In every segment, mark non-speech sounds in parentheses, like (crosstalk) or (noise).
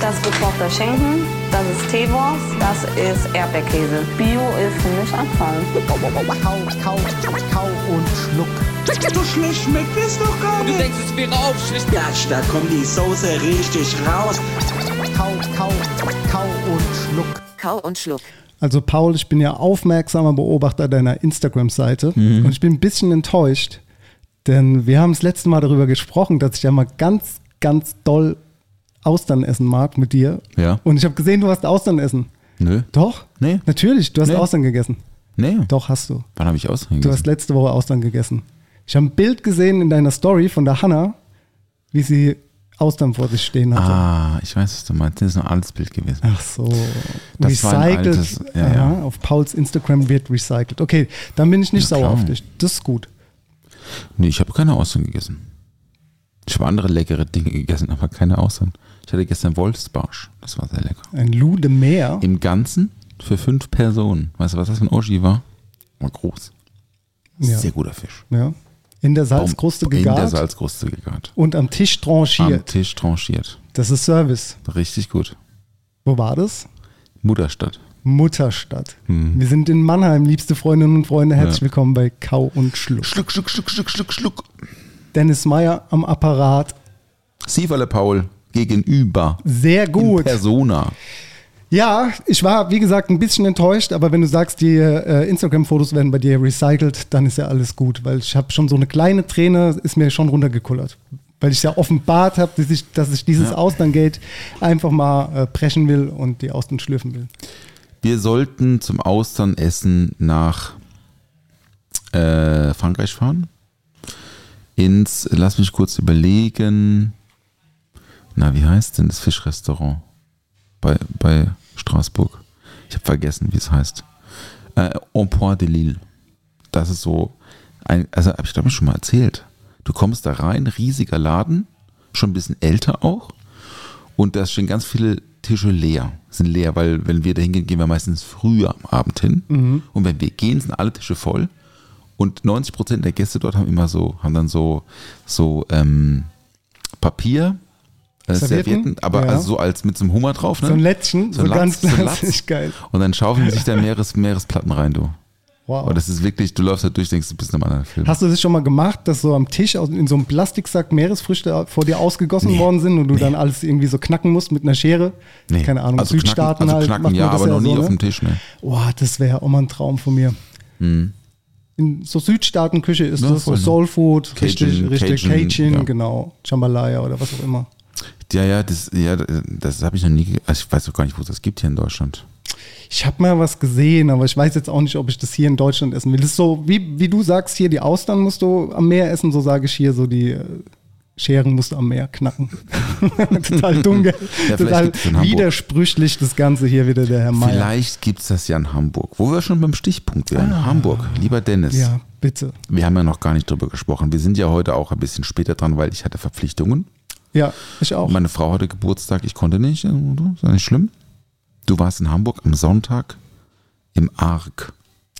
Das ist gekochter Schinken, das ist Teewurst, das ist Erdbeerkäse. Bio ist für mich Anfang. Kau, kau, kau und schluck. So schlecht schmeckt es doch gar Du nicht. denkst, es wäre aufschlicht. Gatsch, da kommt die Soße richtig raus. Kau, kau, kau und schluck. Kau und Schluck. Also Paul, ich bin ja aufmerksamer Beobachter deiner Instagram-Seite Mhm. und ich bin ein bisschen enttäuscht, denn wir haben das letzte Mal darüber gesprochen, dass ich ja mal ganz, ganz doll Austern essen mag mit dir. Ja. Und ich habe gesehen, du hast Austern essen. Nö. Doch? Nee. Natürlich, du hast Nee. Austern gegessen. Nee. Doch, hast du. Wann habe ich ausgehängt? Du hast letzte Woche Austern gegessen. Ich habe ein Bild gesehen in deiner Story von der Hanna, wie sie Austern vor sich stehen hatte. Ah, ich weiß, was du meinst. Das ist ein altes Bild gewesen. Ach so. Das recycelt. altes- ja, ja, ja. auf Pauls Instagram wird recycelt. Okay, dann bin ich nicht Ja, sauer klar. auf dich. Das ist gut. Nee, ich habe keine Austern gegessen. Ich habe andere leckere Dinge gegessen, aber keine Austern. Ich hatte gestern Wolfsbarsch. Das war sehr lecker. Ein Lude Meer. Im Ganzen für fünf Personen. Weißt du, was das für ein Oschi war? War groß. Ja. Sehr guter Fisch. Ja. In der Salzkruste In der gegart Salzkruste gegart. und am Tisch Am tranchiert. Tisch tranchiert. Das ist Service. Richtig gut. Wo war das? Mutterstadt. Mutterstadt. Mhm. Wir sind in Mannheim, liebste Freundinnen und Freunde. Herzlich Ja. willkommen bei Kau und Schluck. Schluck, schluck, schluck, schluck, schluck, schluck. Dennis Meyer am Apparat. Sieverle Paul gegenüber. Sehr In gut. Persona. Ja, ich war, wie gesagt, ein bisschen enttäuscht, aber wenn du sagst, die äh, Instagram-Fotos werden bei dir recycelt, dann ist ja alles gut, weil ich habe schon so eine kleine Träne, ist mir schon runtergekullert. Weil ich ja offenbart habe, dass ich, dass ich dieses Ja. Austerngate einfach mal äh, brechen will und die Austern schlürfen will. Wir sollten zum Austernessen nach äh, Frankreich fahren. Ins, lass mich kurz überlegen. Na, wie heißt denn das Fischrestaurant bei, bei Straßburg? Ich habe vergessen, wie es heißt. Äh, En Point de Lille. Das ist so ein, also habe ich glaube ich schon mal erzählt. Du kommst da rein, riesiger Laden, schon ein bisschen älter auch. Und da stehen ganz viele Tische leer. Sind leer, weil wenn wir da hingehen, gehen wir meistens früher am Abend hin. Und wenn wir gehen, sind alle Tische voll. Und 90 Prozent der Gäste dort haben immer so, haben dann so, so ähm, Papier, äh, Servietten? Servietten, aber Ja. also so als mit so einem Hummer drauf. Ne? So ein Lätzchen, so, ein ganz Latz, so ein klassisch Latz. geil. Und dann schaufeln sich da Meeres, Meeresplatten rein, du. Wow. Aber das ist wirklich, du läufst da durch, denkst, du bist in einem anderen Film. Hast du das schon mal gemacht, dass so am Tisch in so einem Plastiksack Meeresfrüchte vor dir ausgegossen Nee. worden sind und du dann alles irgendwie so knacken musst mit einer Schere? Nee. Keine Ahnung, also Südstaaten knacken, also halt. knacken, macht man ja, aber noch nie so, auf ne? dem Tisch, ne? Boah, das wäre auch mal ein Traum von mir. In so Südstaatenküche ist Ja, das so ne? Soul Food, richtig, Cajun, richtig Cajun, Cajun, ja. genau, Jambalaya oder was auch immer. Ja, ja, das, ja, das habe ich noch nie, also ich weiß auch gar nicht, wo es das gibt hier in Deutschland. Ich habe mal was gesehen, aber ich weiß jetzt auch nicht, ob ich das hier in Deutschland essen will. Das ist so, wie, wie du sagst, hier die Austern musst du am Meer essen, so sage ich hier so die äh, Scheren musst du am Meer knacken. (laughs) Total dumm, gell? Ja, Total widersprüchlich das Ganze hier wieder, der Herr Meier. Vielleicht gibt es das ja in Hamburg, wo wir schon beim Stichpunkt wären. Hamburg, lieber Dennis. Ah. Ja, bitte. Wir haben ja noch gar nicht drüber gesprochen. Wir sind ja heute auch ein bisschen später dran, weil ich hatte Verpflichtungen. Ja, ich auch. Meine Frau hatte Geburtstag, ich konnte nicht. äh, Ist ja nicht schlimm. Du warst in Hamburg am Sonntag im Arc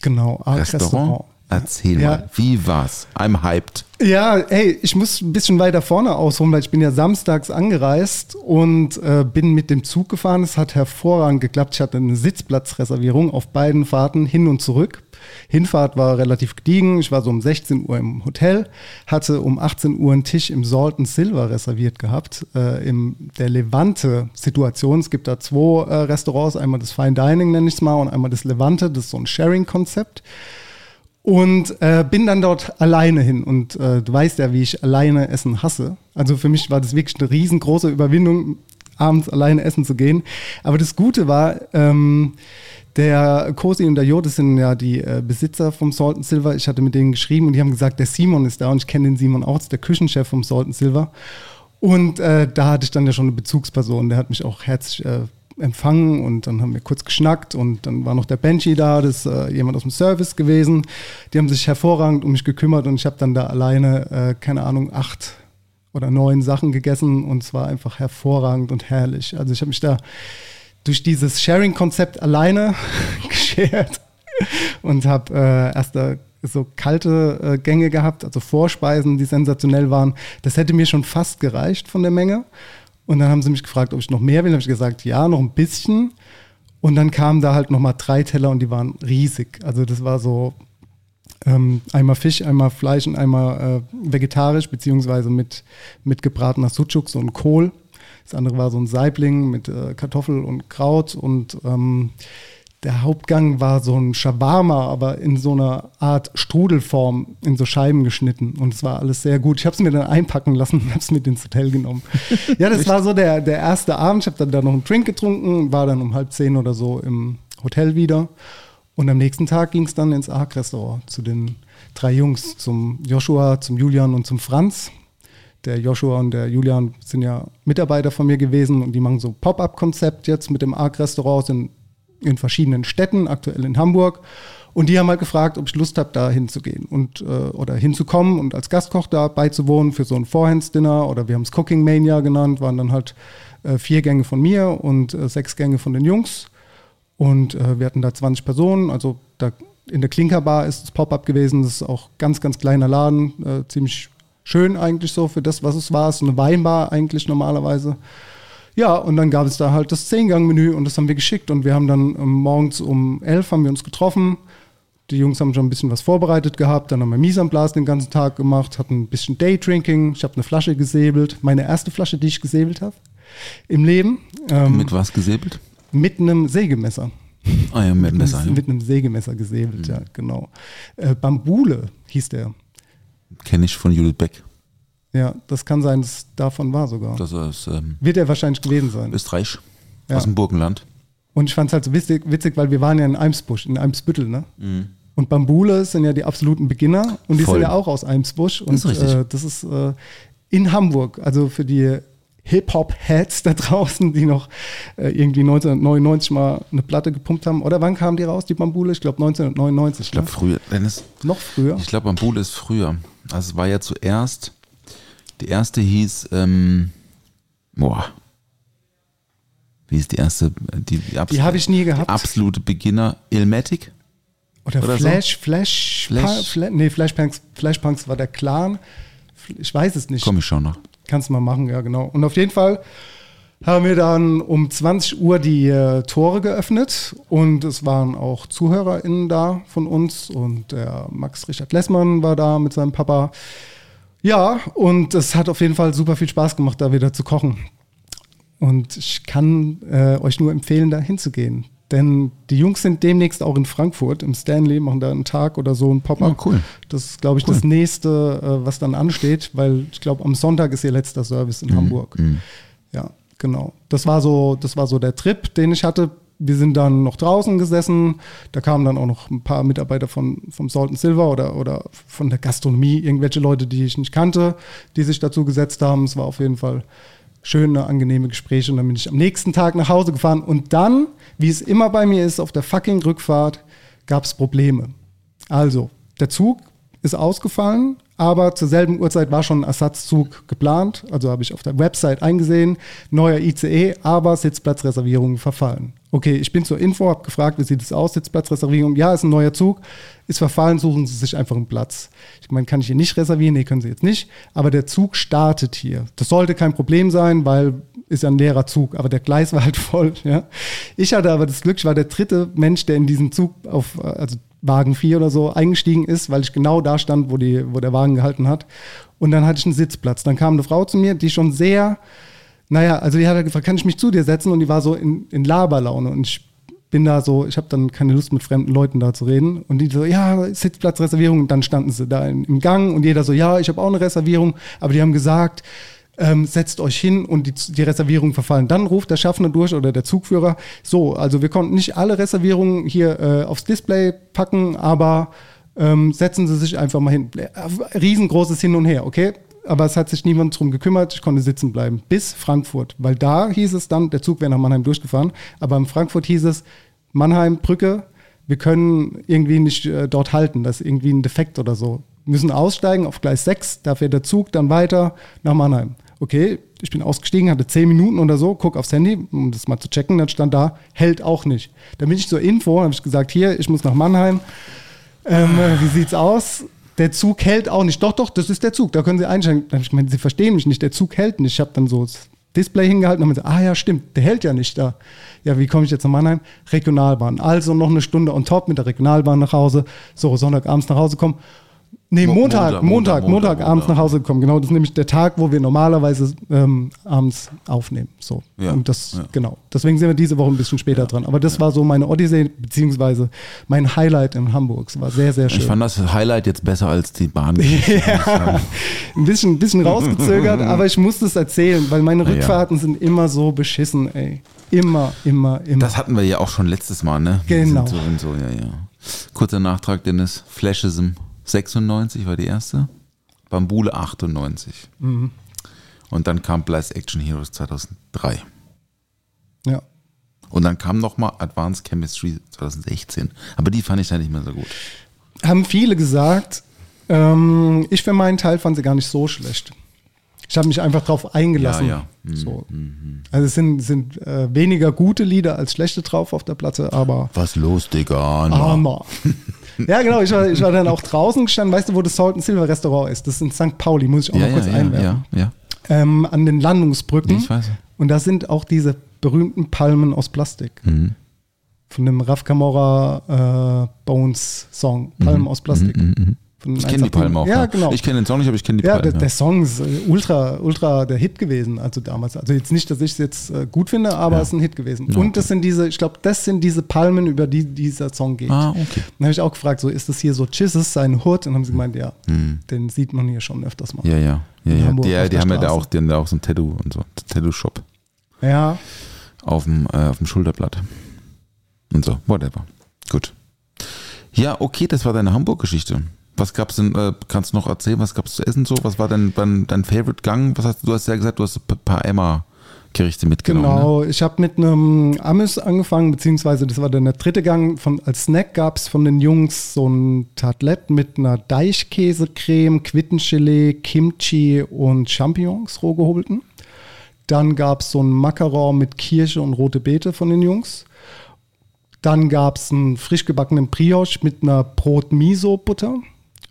genau, Arc Restaurant. Restaurant. Erzähl Ja. mal, wie war's? I'm hyped. Ja, hey, ich muss ein bisschen weiter vorne ausholen, weil ich bin ja samstags angereist und äh, bin mit dem Zug gefahren. Es hat hervorragend geklappt. Ich hatte eine Sitzplatzreservierung auf beiden Fahrten hin und zurück. Hinfahrt war relativ gediegen. Ich war so um 16 Uhr im Hotel, hatte um 18 Uhr einen Tisch im Salt and Silver reserviert gehabt, äh, in der Levante-Situation. Es gibt da zwei äh, Restaurants, einmal das Fine Dining nenne ich es mal und einmal das Levante. Das ist so ein Sharing-Konzept. Und äh, bin dann dort alleine hin. Und äh, du weißt ja, wie ich alleine Essen hasse. Also für mich war das wirklich eine riesengroße Überwindung, abends alleine essen zu gehen. Aber das Gute war, ähm, Der Cosi und der Jo, das sind ja die äh, Besitzer vom Salt and Silver. Ich hatte mit denen geschrieben und die haben gesagt, der Simon ist da und ich kenne den Simon auch, der Küchenchef vom Salt and Silver. Und äh, da hatte ich dann ja schon eine Bezugsperson, der hat mich auch herzlich äh, empfangen und dann haben wir kurz geschnackt und dann war noch der Benji da, das ist äh, jemand aus dem Service gewesen. Die haben sich hervorragend um mich gekümmert und ich habe dann da alleine, äh, keine Ahnung, acht oder neun Sachen gegessen und es war einfach hervorragend und herrlich. Also ich habe mich da durch dieses Sharing-Konzept alleine (laughs) geschert und habe äh, erst so kalte äh, Gänge gehabt, also Vorspeisen, die sensationell waren. Das hätte mir schon fast gereicht von der Menge. Und dann haben sie mich gefragt, ob ich noch mehr will. Habe ich gesagt, ja, noch ein bisschen. Und dann kamen da halt nochmal drei Teller und die waren riesig. Also das war so ähm, einmal Fisch, einmal Fleisch und einmal äh, vegetarisch, beziehungsweise mit, mit gebratener Sucuk, so ein Kohl. Das andere war so ein Saibling mit äh, Kartoffel und Kraut und ähm, der Hauptgang war so ein Shawarma, aber in so einer Art Strudelform in so Scheiben geschnitten. Und es war alles sehr gut. Ich habe es mir dann einpacken lassen und habe es mit ins Hotel genommen. ja, das war so der, der erste Abend. Ich habe dann da noch einen Drink getrunken, war dann um halb zehn oder so im Hotel wieder. Und am nächsten Tag ging es dann ins Ark-Restaurant zu den drei Jungs, zum Joshua, zum Julian und zum Franz. Der Joshua und der Julian sind ja Mitarbeiter von mir gewesen und die machen so Pop-up-Konzept jetzt mit dem Ark-Restaurant, sind in verschiedenen Städten, aktuell in Hamburg. Und die haben halt gefragt, ob ich Lust habe, da hinzugehen und äh, oder hinzukommen und als Gastkoch da beizuwohnen für so ein Forehands-Dinner oder wir haben es Cooking Mania genannt, waren dann halt äh, vier Gänge von mir und äh, sechs Gänge von den Jungs. Und äh, wir hatten da 20 Personen, also da in der Klinkerbar ist das Pop-up gewesen, das ist auch ganz, ganz kleiner Laden, äh, ziemlich schön eigentlich so für das, was es war. Es ist eine Weinbar eigentlich normalerweise. Ja, und dann gab es da halt das Zehngang-Menü und das haben wir geschickt und wir haben dann ähm, morgens um elf haben wir uns getroffen. Die Jungs haben schon ein bisschen was vorbereitet gehabt, dann haben wir Mise en place den ganzen Tag gemacht, hatten ein bisschen Daydrinking, ich habe eine Flasche gesäbelt, meine erste Flasche, die ich gesäbelt habe im Leben. Ähm, mit was gesäbelt? Mit einem Sägemesser. Ah ja, mit, Messer, einem, ja. mit einem Sägemesser gesäbelt, mhm. ja, genau. Äh, Bambule hieß der. Kenne ich von Judith Beck. Ja, das kann sein, dass es davon war sogar. Das ist, ähm, Wird er wahrscheinlich gewesen sein. Österreich, Ja. aus dem Burgenland. Und ich fand es halt so witzig, witzig, weil wir waren ja in Eimsbusch, in Eimsbüttel, ne? Mhm. Und Bambule sind ja die absoluten Beginner und die Voll. sind ja auch aus Eimsbusch. Und ist richtig. Äh, das ist äh, in Hamburg, also für die Hip-Hop-Heads da draußen, die noch äh, irgendwie 1999 mal eine Platte gepumpt haben. Oder wann kamen die raus, die Bambule? Ich glaube 1999. Ich glaube ne? früher, Dennis, Noch früher. ich glaube Bambule ist früher. Also es war ja zuerst, die erste hieß, ähm, boah, wie ist die erste? Die, die, Die habe ich nie gehabt. Absolute Beginner, Ilmatic. Oder, oder so. Flash, Flash, Flash. Flash. Fla nee, Flashpunks, Flashpunks war der Clan. Ich weiß es nicht. Komm ich schon noch. Kannst du mal machen, ja, genau. Und auf jeden Fall haben wir dann um 20 Uhr die äh, Tore geöffnet und es waren auch ZuhörerInnen da von uns und der Max Richard Lessmann war da mit seinem Papa. Ja, und es hat auf jeden Fall super viel Spaß gemacht, da wieder zu kochen. Und ich kann äh, euch nur empfehlen, da hinzugehen. Denn die Jungs sind demnächst auch in Frankfurt im Stanley, machen da einen Tag oder so ein Pop-up. Oh, cool. Das ist, glaube ich, das nächste, äh, was dann ansteht, weil ich glaube, am Sonntag ist ihr letzter Service in Hamburg. Ja, genau. Das war so, das war so der Trip, den ich hatte. Wir sind dann noch draußen gesessen. Da kamen dann auch noch ein paar Mitarbeiter von, vom Salt and Silver oder, oder von der Gastronomie, irgendwelche Leute, die ich nicht kannte, die sich dazu gesetzt haben. Es war auf jeden Fall schöne, angenehme Gespräche. Und dann bin ich am nächsten Tag nach Hause gefahren. Und dann, wie es immer bei mir ist, auf der fucking Rückfahrt gab es Probleme. Also, der Zug ist ausgefallen, aber zur selben Uhrzeit war schon ein Ersatzzug geplant. Also habe ich auf der Website eingesehen, neuer ICE, aber Sitzplatzreservierungen verfallen. Okay, ich bin zur Info, habe gefragt, wie sieht es aus, Sitzplatzreservierung? Ja, ist ein neuer Zug, ist verfallen, suchen Sie sich einfach einen Platz. Ich meine, kann ich hier nicht reservieren? Nee, können Sie jetzt nicht. Aber der Zug startet hier. Das sollte kein Problem sein, weil ist ja ein leerer Zug, aber der Gleis war halt (laughs) voll. Ja. Ich hatte aber das Glück, ich war der dritte Mensch, der in diesen Zug auf, also Wagen 4 oder so eingestiegen ist, weil ich genau da stand, wo, die, wo der Wagen gehalten hat. Und dann hatte ich einen Sitzplatz. Dann kam eine Frau zu mir, die schon sehr, naja, also die hat halt gefragt, kann ich mich zu dir setzen? Und die war so in, in Laberlaune. Und ich bin da so, ich habe dann keine Lust mit fremden Leuten da zu reden. Und die so, ja, Sitzplatzreservierung. Und dann standen sie da im Gang und jeder so, ja, ich habe auch eine Reservierung. Aber die haben gesagt, ähm, setzt euch hin und die, die Reservierungen verfallen. Dann ruft der Schaffner durch oder der Zugführer, so, also wir konnten nicht alle Reservierungen hier äh, aufs Display packen, aber ähm, setzen Sie sich einfach mal hin. Äh, Riesengroßes Hin und Her, okay? Aber es hat sich niemand drum gekümmert, ich konnte sitzen bleiben. Bis Frankfurt, weil da hieß es dann, der Zug wäre nach Mannheim durchgefahren, aber in Frankfurt hieß es, Mannheim, Brücke, wir können irgendwie nicht äh, dort halten, das ist irgendwie ein Defekt oder so. Wir müssen aussteigen auf Gleis 6, da fährt der Zug dann weiter nach Mannheim. Okay, ich bin ausgestiegen, hatte 10 Minuten oder so, guck aufs Handy, um das mal zu checken, dann stand da, hält auch nicht. Dann bin ich zur Info, habe ich gesagt, hier, ich muss nach Mannheim. Ähm, äh, wie sieht's aus? Der Zug hält auch nicht. Doch, doch, das ist der Zug, da können Sie einsteigen. Ich gemeint, Sie verstehen mich nicht, der Zug hält nicht. Ich habe dann so das Display hingehalten und habe gesagt, ah ja, stimmt, der hält ja nicht da. Ja, wie komme ich jetzt nach Mannheim? Regionalbahn. Also noch eine Stunde on top mit der Regionalbahn nach Hause. So, Sonntagabends nach Hause kommen. Nee, Mo- Montag, Montag, Montag, Montag, Montag, abends Montag. nach Hause gekommen. Genau, das ist nämlich der Tag, wo wir normalerweise ähm, abends aufnehmen. So. Ja, Und das, ja. genau. Deswegen sind wir diese Woche ein bisschen später dran. Aber das war so meine Odyssee, beziehungsweise mein Highlight in Hamburg. Es war sehr, sehr schön. Ich fand das Highlight jetzt besser als die Bahn. (laughs) ja, ein bisschen, ein bisschen rausgezögert, aber ich musste es erzählen, weil meine Ja, ja. Rückfahrten sind immer so beschissen, ey. Immer, immer, immer. Das hatten wir ja auch schon letztes Mal, ne? Genau. So, so, ja, ja. Kurzer Nachtrag, Dennis. Flashism 96 war die erste. Bambule 98. Mhm. Und dann kam Blast Action Heroes 2003. ja. Und dann kam nochmal Advanced Chemistry 2016. Aber die fand ich dann nicht mehr so gut. Haben viele gesagt, ähm, ich für meinen Teil fand sie gar nicht so schlecht. Ich habe mich einfach drauf eingelassen. Ja, ja. Mhm, So. Also es sind, sind äh, weniger gute Lieder als schlechte drauf auf der Platte, aber Was los, Digga? Na. (laughs) Ja, genau, ich war, ich war dann auch draußen gestanden, weißt du, wo das Salt and Silver Restaurant ist? Das ist in St. Pauli, muss ich auch Ja, mal kurz ja, einwerfen. ja, ja. ähm, an den Landungsbrücken. Ich weiß. Und da sind auch diese berühmten Palmen aus Plastik. Mhm. Von dem Raf Camora äh, Bones Song. Palmen aus Plastik. Von den Mhm, Ich kenne die 187. Palmen auch. Ja, genau. Ich kenne den Song nicht, aber ich kenne die ja, Palmen. der, der Song ist äh, ultra, ultra der Hit gewesen, also damals. Also jetzt nicht, dass ich es jetzt äh, gut finde, aber Ja. es ist ein Hit gewesen. Ja, Und das sind diese, ich glaube, das sind diese Palmen, über die dieser Song geht. Ah, okay. Dann habe ich auch gefragt, so ist das hier so Chizzes, sein Hood? Und dann haben sie gemeint, ja, Mhm. den sieht man hier schon öfters mal. Ja, ja. ja, ja. Hamburg Die, die haben ja da auch, die haben da auch so ein Tattoo und so. Tattoo-Shop Ja, auf dem, äh, auf dem Schulterblatt. Und so, whatever. Gut. Ja, okay, das war deine Hamburg-Geschichte. Was gab's denn, äh, kannst du noch erzählen, was gab's zu essen so? Was war denn dein, dein Favorite Gang? Was hast du, hast ja gesagt, du hast ein paar Emma-Gerichte mitgenommen. Ne? Genau, ich habe mit einem Amüs angefangen, beziehungsweise das war dann der dritte Gang. Von, als Snack gab es von den Jungs so ein Tartlett mit einer Deichkäsecreme, Quittengelee, Kimchi und Champignons roh gehobelten. Dann gab es so ein Macaron mit Kirsche und rote Beete von den Jungs. Dann gab es einen frisch gebackenen Brioche mit einer Brot-Miso-Butter.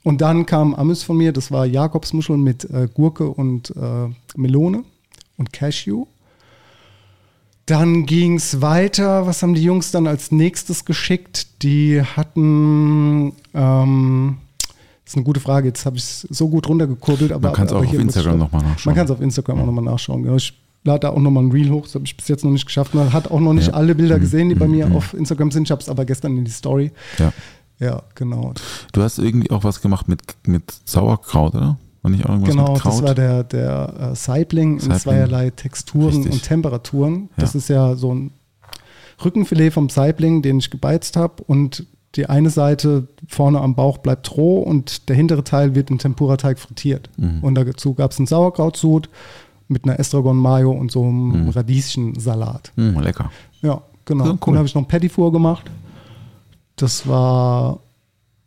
Und dann kam Amüs von mir, das war Jakobsmuscheln mit äh, Gurke und äh, Melone und Cashew. Dann ging es weiter. Was haben die Jungs dann als nächstes geschickt? Die hatten, ähm, das ist eine gute Frage, jetzt habe ich es so gut runtergekurbelt. Aber, Man kann's aber auch auf Instagram stoppen. noch mal nachschauen. Man kann es auf Instagram auch nochmal nachschauen. Genau. Ich lade da auch nochmal ein Reel hoch, das habe ich bis jetzt noch nicht geschafft. Man hat auch noch nicht Ja. alle Bilder Mhm, gesehen, die bei mhm, mir mhm. auf Instagram sind. Ich habe es aber gestern in die Story. Ja. Ja, genau. Du hast irgendwie auch was gemacht mit, mit Sauerkraut, oder? War nicht irgendwas Genau, mit Kraut? das war der, der äh, Saibling in zweierlei Texturen Richtig. und Temperaturen. Das Ja. ist ja so ein Rückenfilet vom Saibling, den ich gebeizt habe und die eine Seite vorne am Bauch bleibt roh und der hintere Teil wird in Tempura-Teig frittiert. Mhm. Und dazu gab es einen Sauerkrautsud mit einer Estragon-Mayo und so einem Mhm. Radieschensalat. Mm, lecker. Ja, genau. Ja, cool. Dann habe ich noch ein Petit Four gemacht. Das war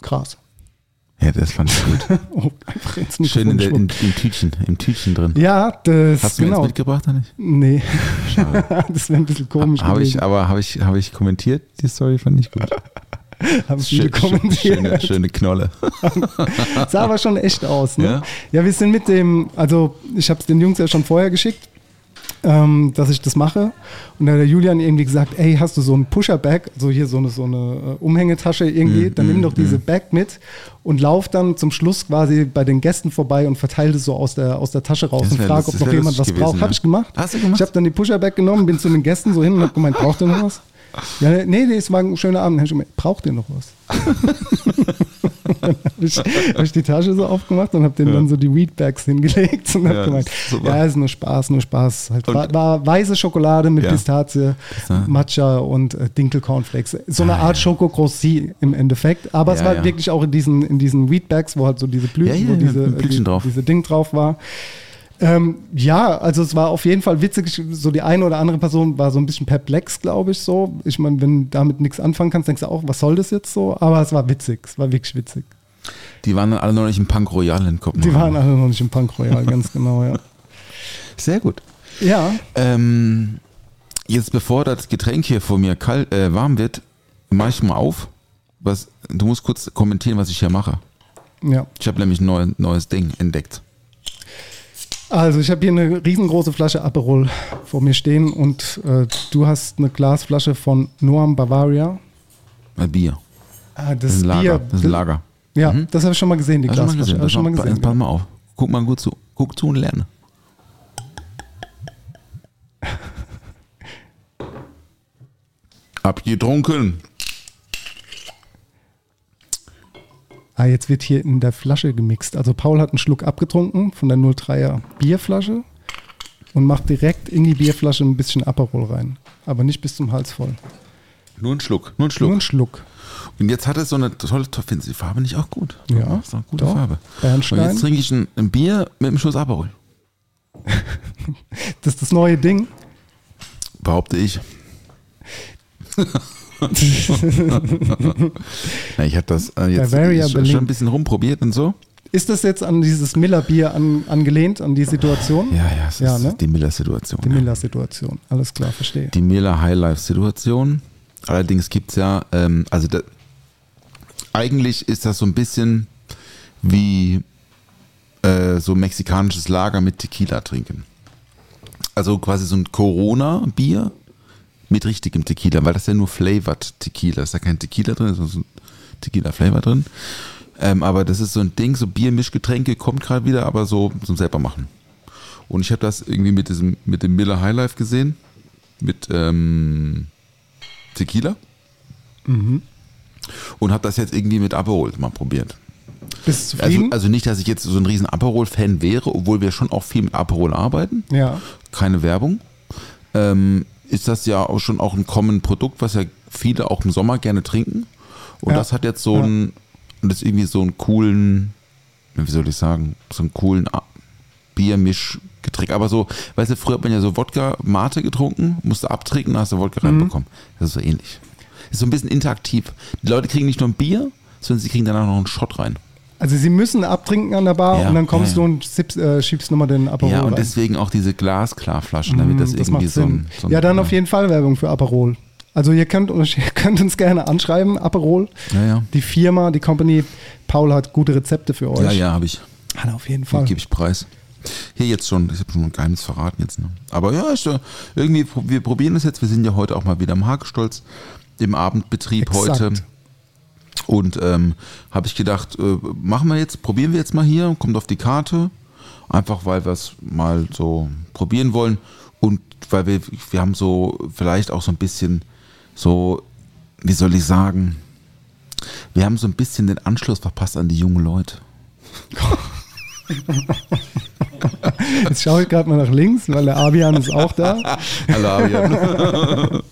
krass. Ja, das fand ich gut. (laughs) Oh, einfach ins Schön in der, in, im Tütchen, im Tütchen drin. Ja, das Hast du mir genau. jetzt mitgebracht oder nicht? Nee. (laughs) das wäre ein bisschen komisch Habe ich, aber habe ich, habe ich kommentiert? Die Story fand ich gut. (laughs) Haben viele Schön- schön- kommentiert. Schöne, schöne Knolle. Sah aber schon echt aus. Ne? Ja? Ja? wir sind mit dem, also ich habe es den Jungs ja schon vorher geschickt, ähm, dass ich das mache. Und da hat der Julian irgendwie gesagt, ey, hast du so ein Pusher-Bag, also hier so eine, so eine äh, Umhängetasche irgendwie, Mm, dann nimm mm, doch diese Bag mit und lauf dann zum Schluss quasi bei den Gästen vorbei und verteile es so aus der, aus der Tasche raus Das und wär- frag, das ob noch jemand was lustig braucht. gewesen, Habe ja. ich gemacht. Hast du gemacht? Ich habe dann die Pusher-Bag genommen, bin zu den Gästen so hin und habe gemeint, braucht ihr noch was? Ja, nee, nee, es war ein schöner Abend. Ich gemeint, Braucht ihr noch was? (laughs) dann habe ich, hab ich die Tasche so aufgemacht und habe denen dann so die Weedbags hingelegt und habe Ja, gemeint, super. ja, ist nur Spaß, nur Spaß. Halt, war, war weiße Schokolade mit Ja. Pistazie, Ja. Matcha und äh, Dinkel-Cornflakes. So eine Ah, Art ja. Schoko-Grossi im Endeffekt. Aber es Ja, war ja. wirklich auch in diesen, in diesen Weedbags, wo halt so diese Blüten, Ja, ja, wo ja, diese, die, drauf. diese Ding drauf war. Ähm, ja, also es war auf jeden Fall witzig. So die eine oder andere Person war so ein bisschen perplex, glaube ich, so. Ich meine, wenn du damit nichts anfangen kannst, denkst du auch, was soll das jetzt so? Aber es war witzig. Es war wirklich witzig. Die waren dann alle noch nicht im Punk Royal in Kopenhagen. Die waren alle noch nicht im Punk Royal, ganz (laughs) genau, ja. Sehr gut. Ja, Ähm, jetzt bevor das Getränk hier vor mir kalt, äh, warm wird, mache ich mal auf. Was, du musst kurz kommentieren, was ich hier mache. ja. Ich habe nämlich ein neu, neues Ding entdeckt. Also ich habe hier eine riesengroße Flasche Aperol vor mir stehen und äh, du hast eine Glasflasche von Noam Bavaria. Ein Bier. Ah, Das ist ein Lager. Bier. Das ist ein Lager. Ja, Mhm. das habe ich schon mal gesehen, die mal Glasflasche. gesehen? Hab ich schon mal gesehen. Pass mal auf. Guck mal gut zu. Guck zu und lerne. (laughs) Abgetrunken. Ah, jetzt wird hier in der Flasche gemixt. Also Paul hat einen Schluck abgetrunken von der 03er Bierflasche und macht direkt in die Bierflasche ein bisschen Aperol rein. Aber nicht bis zum Hals voll. Nur ein Schluck. Nur ein Schluck. Nur ein Schluck. Und jetzt hat es so eine tolle, findest du die Farbe nicht auch gut? Ja, Das ist eine gute doch. Farbe. Bernstein. Und jetzt trinke ich ein, ein Bier mit einem Schuss Aperol. (laughs) Das ist das neue Ding. Behaupte ich. (laughs) (laughs) Ja, ich habe das äh, jetzt Bavaria schon, Berlin. ein bisschen rumprobiert und so. Ist das jetzt an dieses Miller-Bier an, angelehnt, an die Situation? Ja, ja, es Ja, ist ne? die Miller-Situation. Die ja. Miller-Situation. Alles klar, verstehe. Die Miller High Life-Situation. Allerdings gibt es ja, ähm, also da, eigentlich ist das so ein bisschen wie äh, so mexikanisches Lager mit Tequila trinken. Also quasi so ein Corona-Bier mit richtigem Tequila, weil das ja nur flavored Tequila ist. Da kein Tequila drin, sondern so ein Tequila-Flavor drin. Ähm, aber das ist so ein Ding, so Bier-Mischgetränke kommt gerade wieder, aber so zum selber machen. Und ich habe das irgendwie mit diesem, mit dem Miller High Life gesehen, mit ähm, Tequila. Und habe das jetzt irgendwie mit Aperol mal probiert. Bist du Also, also nicht, dass ich jetzt so ein riesen Aperol-Fan wäre, obwohl wir schon auch viel mit Aperol arbeiten. ja. Keine Werbung. Ähm, ist das ja auch schon auch ein Common Produkt, was ja viele auch im Sommer gerne trinken. Und Ja. das hat jetzt so Ja. einen, das ist irgendwie so einen coolen, wie soll ich sagen, so einen coolen Biermischgetränk. Aber so, weißt du, früher hat man ja so Wodka Mate getrunken, musste abtrinken, hast du Wodka Mhm. reinbekommen. Das ist so ähnlich. Ist so ein bisschen interaktiv. Die Leute kriegen nicht nur ein Bier, sondern sie kriegen danach noch einen Shot rein. Also sie müssen abtrinken an der Bar Ja, und dann kommst ja, ja. du und sippst, äh, schiebst nochmal den Aperol ja, und rein. deswegen auch diese Glasklarflaschen, damit das, Mm, das irgendwie so ein, so ein ja, dann auf jeden Fall Werbung für Aperol. Also ihr könnt, uns- (laughs) ihr könnt uns gerne anschreiben, Aperol. Ja, ja. Die Firma, die Company, Paul hat gute Rezepte für euch. Ja, ja, habe ich. Hat auf jeden Fall. gebe ich preis. Hier jetzt schon, ich habe schon ein Geheimnis verraten jetzt. Ne? Aber ja, ist, ja irgendwie, wir probieren es jetzt. Wir sind ja heute auch mal wieder im Hagestolz im Abendbetrieb Exakt. heute. Und ähm, habe ich gedacht, äh, machen wir jetzt, probieren wir jetzt mal hier, kommt auf die Karte. Einfach weil wir es mal so probieren wollen. Und weil wir, wir haben so vielleicht auch so ein bisschen so, wie soll ich sagen, wir haben so ein bisschen den Anschluss verpasst an die jungen Leute. (laughs) Jetzt schaue ich gerade mal nach links, weil der Abian ist auch da. (laughs) Hallo Abian. (laughs)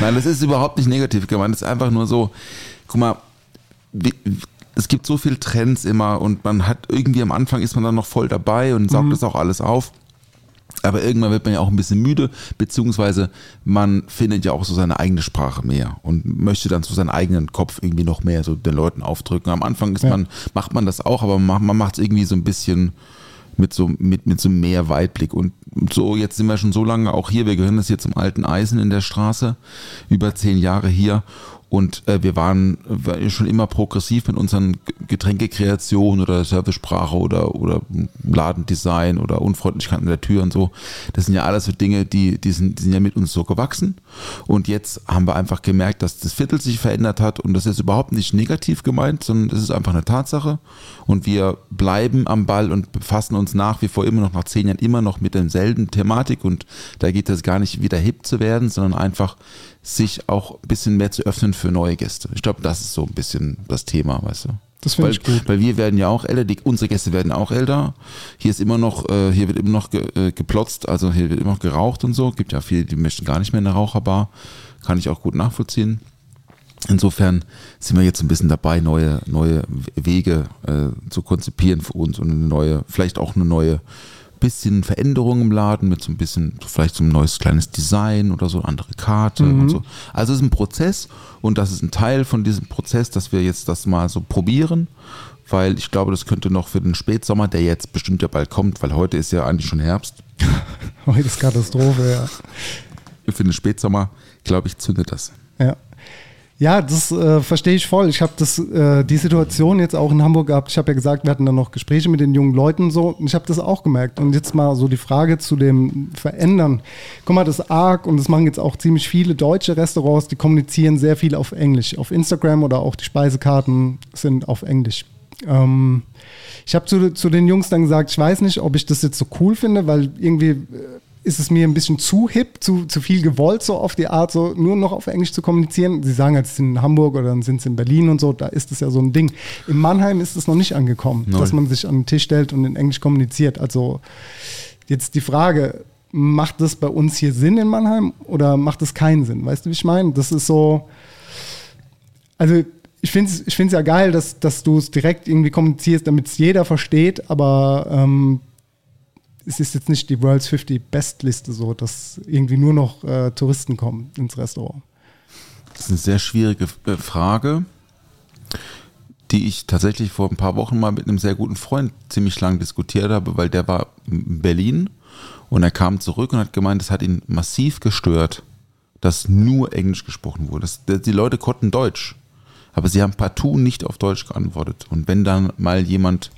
Nein, das ist überhaupt nicht negativ gemeint. Das ist einfach nur so, guck mal, es gibt so viele Trends immer und man hat irgendwie am Anfang ist man dann noch voll dabei und saugt das auch alles auf. Aber irgendwann wird man ja auch ein bisschen müde, beziehungsweise man findet ja auch so seine eigene Sprache mehr und möchte dann so seinen eigenen Kopf irgendwie noch mehr so den Leuten aufdrücken. Am Anfang ist Ja. man, macht man das auch, aber man, man macht es irgendwie so ein bisschen mit so, mit, mit so mehr Weitblick. Und so, jetzt sind wir schon so lange auch hier, wir gehören das hier zum alten Eisen in der Straße, über zehn Jahre hier. Und äh, wir waren wir schon immer progressiv mit unseren Getränkekreationen oder Servicesprache oder, oder Ladendesign oder Unfreundlichkeit an der Tür und so. Das sind ja alles so Dinge, die, die, sind, die sind ja mit uns so gewachsen. Und jetzt haben wir einfach gemerkt, dass das Viertel sich verändert hat und das ist überhaupt nicht negativ gemeint, sondern das ist einfach eine Tatsache. Und wir bleiben am Ball und befassen uns nach wie vor immer noch nach zehn Jahren immer noch mit derselben Thematik. Und da geht es gar nicht wieder hip zu werden, sondern einfach sich auch ein bisschen mehr zu öffnen für neue Gäste. Ich glaube, das ist so ein bisschen das Thema, weißt du. Das finde Weil, ich gut. weil wir werden ja auch älter, die, unsere Gäste werden auch älter. Hier ist immer noch, äh, hier wird immer noch ge, äh, geplotzt, also hier wird immer noch geraucht und so. Gibt ja viele, die möchten gar nicht mehr in der Raucherbar. Kann ich auch gut nachvollziehen. Insofern sind wir jetzt ein bisschen dabei, neue, neue Wege äh, zu konzipieren für uns und eine neue, vielleicht auch eine neue bisschen Veränderung im Laden mit so ein bisschen, vielleicht so ein neues kleines Design oder so, eine andere Karte und so. Also es ist ein Prozess und das ist ein Teil von diesem Prozess, dass wir jetzt das mal so probieren, weil ich glaube, das könnte noch für den Spätsommer, der jetzt bestimmt ja bald kommt, weil heute ist ja eigentlich schon Herbst, (laughs) Heute ist Katastrophe, ja. für den Spätsommer, glaube ich, zündet das. Ja. Ja, das äh, verstehe ich voll. Ich habe äh, die Situation jetzt auch in Hamburg gehabt. Ich habe ja gesagt, wir hatten dann noch Gespräche mit den jungen Leuten so. Ich habe das auch gemerkt. Und jetzt mal so die Frage zu dem Verändern. Guck mal, das ARC und das machen jetzt auch ziemlich viele deutsche Restaurants, die kommunizieren sehr viel auf Englisch. Auf Instagram oder auch die Speisekarten sind auf Englisch. Ähm, ich habe zu, zu den Jungs dann gesagt, ich weiß nicht, ob ich das jetzt so cool finde, weil irgendwie äh, ist es mir ein bisschen zu hip, zu, zu viel gewollt, so auf die Art, so nur noch auf Englisch zu kommunizieren. Sie sagen halt, sie sind in Hamburg oder dann sind sie in Berlin und so, da ist es ja so ein Ding. In Mannheim ist es noch nicht angekommen, Nein. dass man sich an den Tisch stellt und in Englisch kommuniziert. Also jetzt die Frage, macht das bei uns hier Sinn in Mannheim oder macht das keinen Sinn? Weißt du, wie ich meine? Das ist so, also ich finde es ich find's ja geil, dass, dass du es direkt irgendwie kommunizierst, damit es jeder versteht, aber ähm, es ist jetzt nicht die World's 50 Best Liste so, dass irgendwie nur noch äh, Touristen kommen ins Restaurant. Das ist eine sehr schwierige äh, Frage, die ich tatsächlich vor ein paar Wochen mal mit einem sehr guten Freund ziemlich lang diskutiert habe, weil der war in Berlin und er kam zurück und hat gemeint, es hat ihn massiv gestört, dass nur Englisch gesprochen wurde. Das, die Leute konnten Deutsch, aber sie haben partout nicht auf Deutsch geantwortet. Und wenn dann mal jemand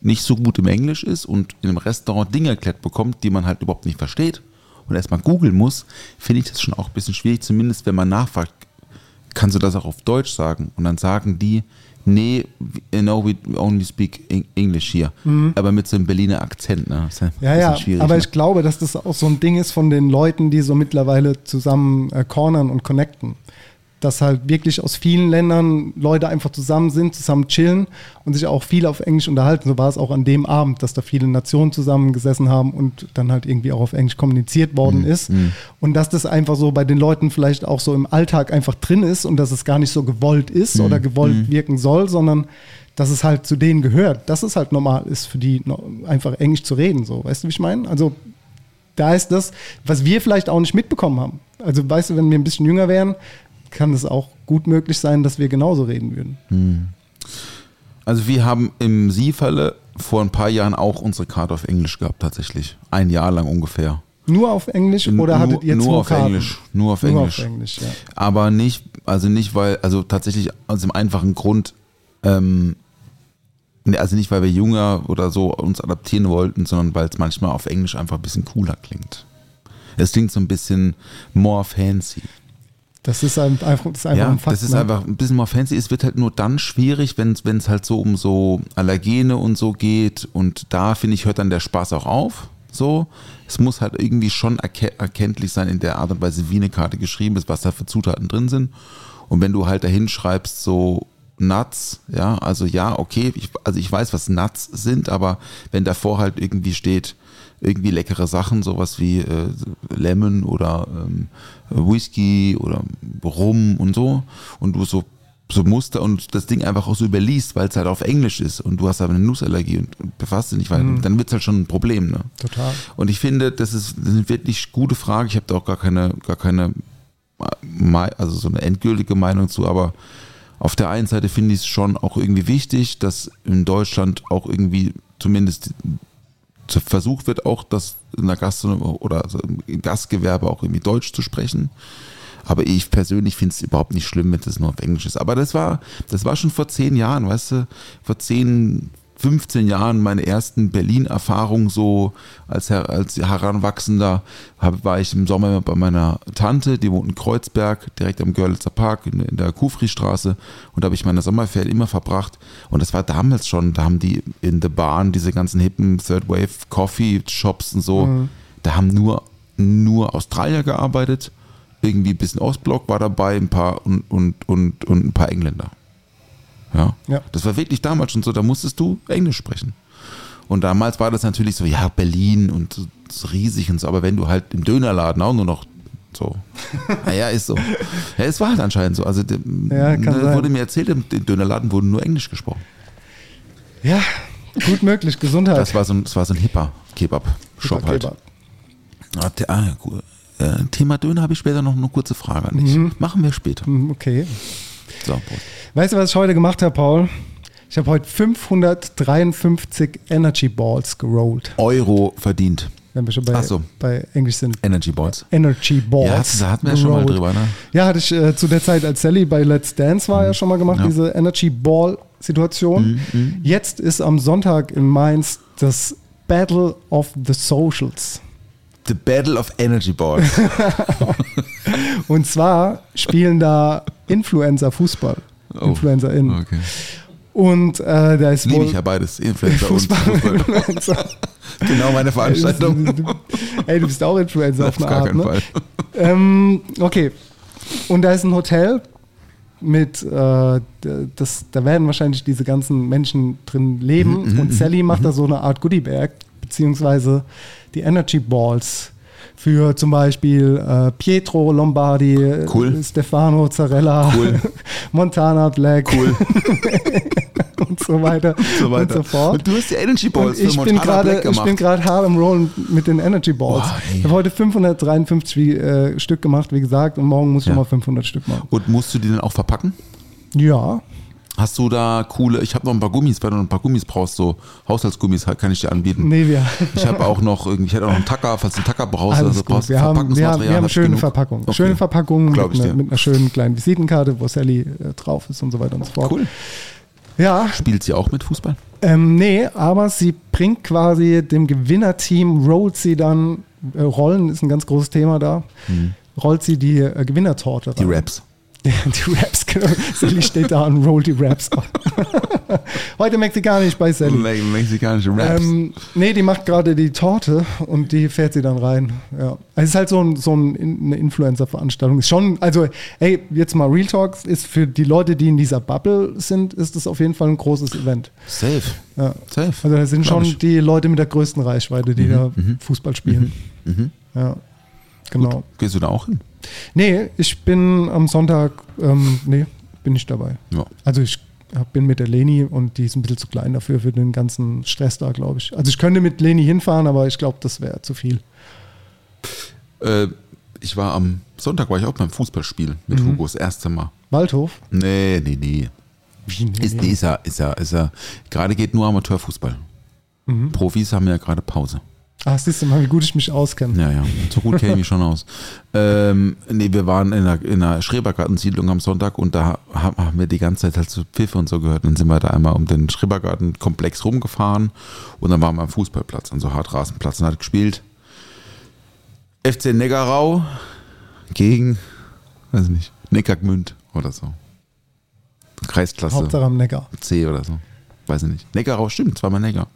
nicht so gut im Englisch ist und in einem Restaurant Dinge erklärt bekommt, die man halt überhaupt nicht versteht und erstmal googeln muss, finde ich das schon auch ein bisschen schwierig, zumindest wenn man nachfragt, kannst du das auch auf Deutsch sagen? Und dann sagen die, nee, know, we only speak Eng- English here. Aber mit so einem Berliner Akzent, ne? Das ist Ja, ja, schwierig, aber ne? ich glaube, dass das auch so ein Ding ist von den Leuten, die so mittlerweile zusammen äh, cornern und connecten. Dass halt wirklich aus vielen Ländern Leute einfach zusammen sind, zusammen chillen und sich auch viel auf Englisch unterhalten. So war es auch an dem Abend, dass da viele Nationen zusammengesessen haben und dann halt irgendwie auch auf Englisch kommuniziert worden Mhm, ist. Und dass das einfach so bei den Leuten vielleicht auch so im Alltag einfach drin ist und dass es gar nicht so gewollt ist Mhm, oder gewollt wirken soll, sondern dass es halt zu denen gehört, dass es halt normal ist für die einfach Englisch zu reden. So, weißt du, wie ich meine? Also da ist das, was wir vielleicht auch nicht mitbekommen haben. Also weißt du, wenn wir ein bisschen jünger wären, kann es auch gut möglich sein, dass wir genauso reden würden. Also wir haben im Sie-Falle vor ein paar Jahren auch unsere Karte auf Englisch gehabt, tatsächlich. Ein Jahr lang ungefähr. Nur auf Englisch oder nur, hattet ihr nur auf Karten? Englisch. Nur auf Nur Englisch. auf Englisch, ja. Aber nicht, also nicht, weil, also tatsächlich aus dem einfachen Grund, ähm, ne, also nicht, weil wir jünger oder so uns adaptieren wollten, sondern weil es manchmal auf Englisch einfach ein bisschen cooler klingt. Es klingt so ein bisschen more fancy. Das ist ein- einfach, das ist einfach Ja, ein Fakt. das ist ne? einfach ein bisschen more fancy. Es wird halt nur dann schwierig, wenn es halt so um so Allergene und so geht. Und da, finde ich, hört dann der Spaß auch auf. So, es muss halt irgendwie schon erke erkenntlich sein in der Art und Weise, wie eine Karte geschrieben ist, was da für Zutaten drin sind. Und wenn du halt dahin schreibst, so Nuts, ja, also ja, okay, ich, also ich weiß, was Nuts sind, aber wenn davor halt irgendwie steht, irgendwie leckere Sachen, sowas wie äh, Lemon oder ähm, Whisky oder Rum und so und du so so Muster und das Ding einfach auch so überliest, weil es halt auf Englisch ist und du hast aber eine Nussallergie und befasst dich nicht weiter, dann wird es halt schon ein Problem, ne? Total. Und ich finde, das ist, das ist eine wirklich gute Frage. Ich habe da auch gar keine, gar keine, also so eine endgültige Meinung zu, aber auf der einen Seite finde ich es schon auch irgendwie wichtig, dass in Deutschland auch irgendwie zumindest zu- versucht wird, auch das in der Gastronomie oder im Gastgewerbe auch irgendwie Deutsch zu sprechen. Aber ich persönlich finde es überhaupt nicht schlimm, wenn das nur auf Englisch ist. Aber das war, das war schon vor zehn Jahren, weißt du, vor zehn, 15 Jahren meine ersten Berlin-Erfahrungen so als, Her als Heranwachsender hab, war ich im Sommer immer bei meiner Tante, die wohnt in Kreuzberg, direkt am Görlitzer Park in, in der Kufri-Straße. Und da habe ich meine Sommerferien immer verbracht. Und das war damals schon, da haben die in der Bahn diese ganzen hippen Third Wave Coffee Shops und so, da haben nur, nur Australier gearbeitet, irgendwie ein bisschen Ostblock war dabei, ein paar und, und, und, und ein paar Engländer. Ja. Ja. Das war wirklich damals schon so, da musstest du Englisch sprechen. Und damals war das natürlich so, ja, Berlin und so, riesig und so, aber wenn du halt im Dönerladen auch nur noch so, (laughs) naja, ist so. Ja, es war halt anscheinend so. Also Ja, ne, wurde mir erzählt, im Dönerladen wurde nur Englisch gesprochen. Ja, gut möglich. Gesundheit. Das war so ein, das war so ein hipper Kebab-Shop Super halt. Kebab. Ah, the- ah. Äh, Thema Döner habe ich später noch eine kurze Frage an dich. Machen wir später. Hm, Okay. So, Prost. Weißt du, was ich heute gemacht habe, Paul? Ich habe heute 553 Energy Balls gerollt, Euro verdient. wenn wir schon bei, so. bei Englisch sind. Energy Balls. Energy Balls. Ja, hat's- da hatten wir ja schon mal drüber, ne? Ja, hatte ich äh, zu der Zeit, als Sally bei Let's Dance war, ja schon mal gemacht, Ja. diese Energy Ball Situation. Jetzt ist am Sonntag in Mainz das Battle of the Socials. The Battle of Energy Balls. (laughs) Und zwar spielen da Influencer Fußball. Oh, InfluencerInnen. Okay. Und äh, da ist Liebe wohl ich ja beides, Influencer und Fußball. Fußball. Influencer. (laughs) Genau meine Veranstaltung. (laughs) Ey, du bist auch Influencer auf Auf eine gar Art, keinen ne? Fall. Ähm, okay. Und da ist ein Hotel mit, äh, das, da werden wahrscheinlich diese ganzen Menschen drin leben. Mhm, und Sally macht da so eine Art Goodiebag, beziehungsweise die Energy Balls für zum Beispiel äh, Pietro Lombardi, Cool. Stefano Zarella, Cool. (laughs) Montana Black Cool. (laughs) und so weiter, so weiter. und so fort. Und du hast die Energy Balls Und ich für bin Montana gerade, Black ich bin gemacht. gerade hart am Rollen mit den Energy Balls. Ey. ich habe heute 553 wie, äh, Stück gemacht, wie gesagt, und morgen muss ich Ja. nochmal 500 Stück machen. Und musst du die dann auch verpacken? Ja, Hast du da coole, ich habe noch ein paar Gummis, wenn du ein paar Gummis brauchst, so Haushaltsgummis kann ich dir anbieten. nee, wir, Ich habe auch noch ich hätte auch noch einen Tacker, falls du einen Tacker brauchst, alles also gut. brauchst Wir haben, wir haben, wir haben schöne genug. Verpackungen. Okay. Schöne Verpackungen Glaub mit, dir. mit einer schönen kleinen Visitenkarte, wo Sally äh, drauf ist und so weiter und so fort. Cool. Ja, Spielt sie auch mit Fußball? ähm, nee, aber sie bringt quasi dem Gewinnerteam, rollt sie dann, äh, Rollen ist ein ganz großes Thema da, rollt sie die äh, Gewinnertorte Mhm. Die rein. Raps. (laughs) Die Raps, genau. Sally steht da und rollt die Raps ab. (laughs) Heute mexikanisch bei Sally. Me mexikanische Raps. Ähm, nee, die macht gerade die Torte und die fährt sie dann rein. Ja. Es ist halt so, ein, so ein, eine Influencer-Veranstaltung. Ist schon, also, ey, jetzt mal Real Talks, ist für die Leute, die in dieser Bubble sind, ist das auf jeden Fall ein großes Event. Safe. Ja. Safe. Also da sind schon. Mhm, die Leute mit der größten Reichweite, die da Fußball spielen. Ja. Genau. Gehst du da auch hin? Nee, ich bin am Sonntag, ähm, nee, bin ich dabei. Ja. Also ich bin mit der Leni und die ist ein bisschen zu klein dafür, für den ganzen Stress da, glaube ich. Also ich könnte mit Leni hinfahren, aber ich glaube, das wäre zu viel. Äh, ich war am Sonntag war ich auch beim Fußballspiel mit Mhm. Hugo das erste Mal. Waldhof? Nee, nee, nee. Wie, nee, Ist, nee, ist ja, ist ja, ist ja, gerade geht nur Amateurfußball. Mhm. Profis haben ja gerade Pause. Ah, siehst du mal, wie gut ich mich auskenne. Ja, ja, so gut kenne ich mich schon aus. (laughs) Ähm, nee, wir waren in einer, in einer Schrebergartensiedlung am Sonntag und da haben wir die ganze Zeit halt so Pfiffe und so gehört. Dann sind wir da einmal um den Schrebergartenkomplex rumgefahren und dann waren wir am Fußballplatz, also Hartrasenplatz und hat gespielt. FC Neckarau gegen, weiß nicht, Neckargmünd oder so. Kreisklasse. Hauptsache am Neckar. C oder so. Weiß ich nicht. Neckarau stimmt, zweimal Neckar.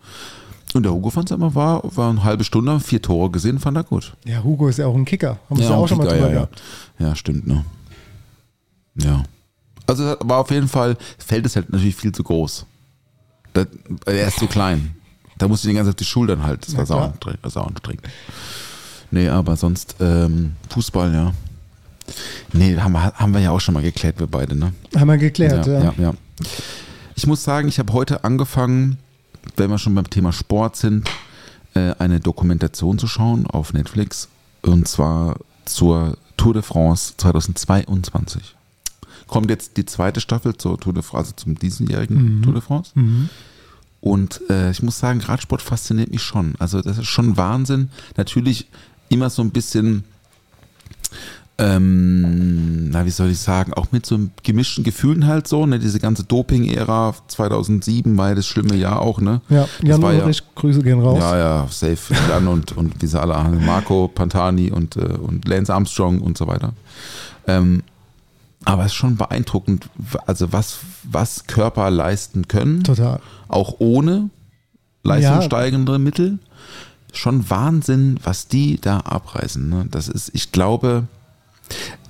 Und der Hugo fand es immer, war, war eine halbe Stunde, vier Tore gesehen, fand er gut. Ja, Hugo ist ja auch ein Kicker. Haben wir ja, auch schon mal Kicker, drüber ja, ja. gehabt. ja, stimmt, ne? Ja. Also war auf jeden Fall, Feld ist halt natürlich viel zu groß. Das, er ist zu klein. Da musst du die ganze Zeit auf die Schultern halten. Das Ja, war sau klar. anstrengend-. Nee, aber sonst ähm, Fußball, ja. Nee, haben wir, haben wir ja auch schon mal geklärt, wir beide, ne? Haben wir geklärt, ja. ja, ja. Ich muss sagen, ich habe heute angefangen, wenn wir schon beim Thema Sport sind, äh, eine Dokumentation zu schauen auf Netflix. Und zwar zur Tour de France 2022. Kommt jetzt die zweite Staffel zur Tour de France, also zum diesenjährigen Tour de France. Und äh, ich muss sagen, Radsport fasziniert mich schon. Also das ist schon Wahnsinn. Natürlich immer so ein bisschen, ähm, na wie soll ich sagen, auch mit so einem gemischten Gefühlen halt so. Ne? Diese ganze Doping-Ära 2007 war ja das schlimme Jahr auch. Ne? Ja, Das Jan war ja- Ulrich, Grüße gehen raus. Ja, ja, safe. Jan und, und wie sie alle haben. Marco Pantani und, äh, und Lance Armstrong und so weiter. Ähm, aber es ist schon beeindruckend, also was, was Körper leisten können, Total. auch ohne leistungssteigende Mittel. Schon Wahnsinn, was die da abreißen. Ne? Das ist, ich glaube,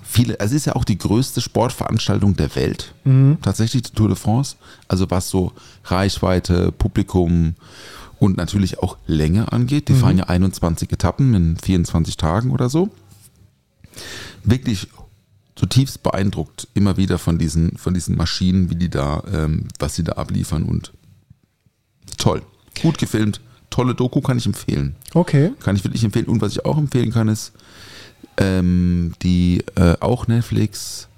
viele, es ist ja auch die größte Sportveranstaltung der Welt, tatsächlich die Tour de France. Also was so Reichweite, Publikum und natürlich auch Länge angeht. Die fahren ja 21 Etappen in 24 Tagen oder so. Wirklich zutiefst beeindruckt immer wieder von diesen, von diesen Maschinen, wie die da, ähm, was sie da abliefern und toll. Gut gefilmt, tolle Doku kann ich empfehlen. Okay. Kann ich wirklich empfehlen. Und was ich auch empfehlen kann, ist ähm, die äh, auch Netflix,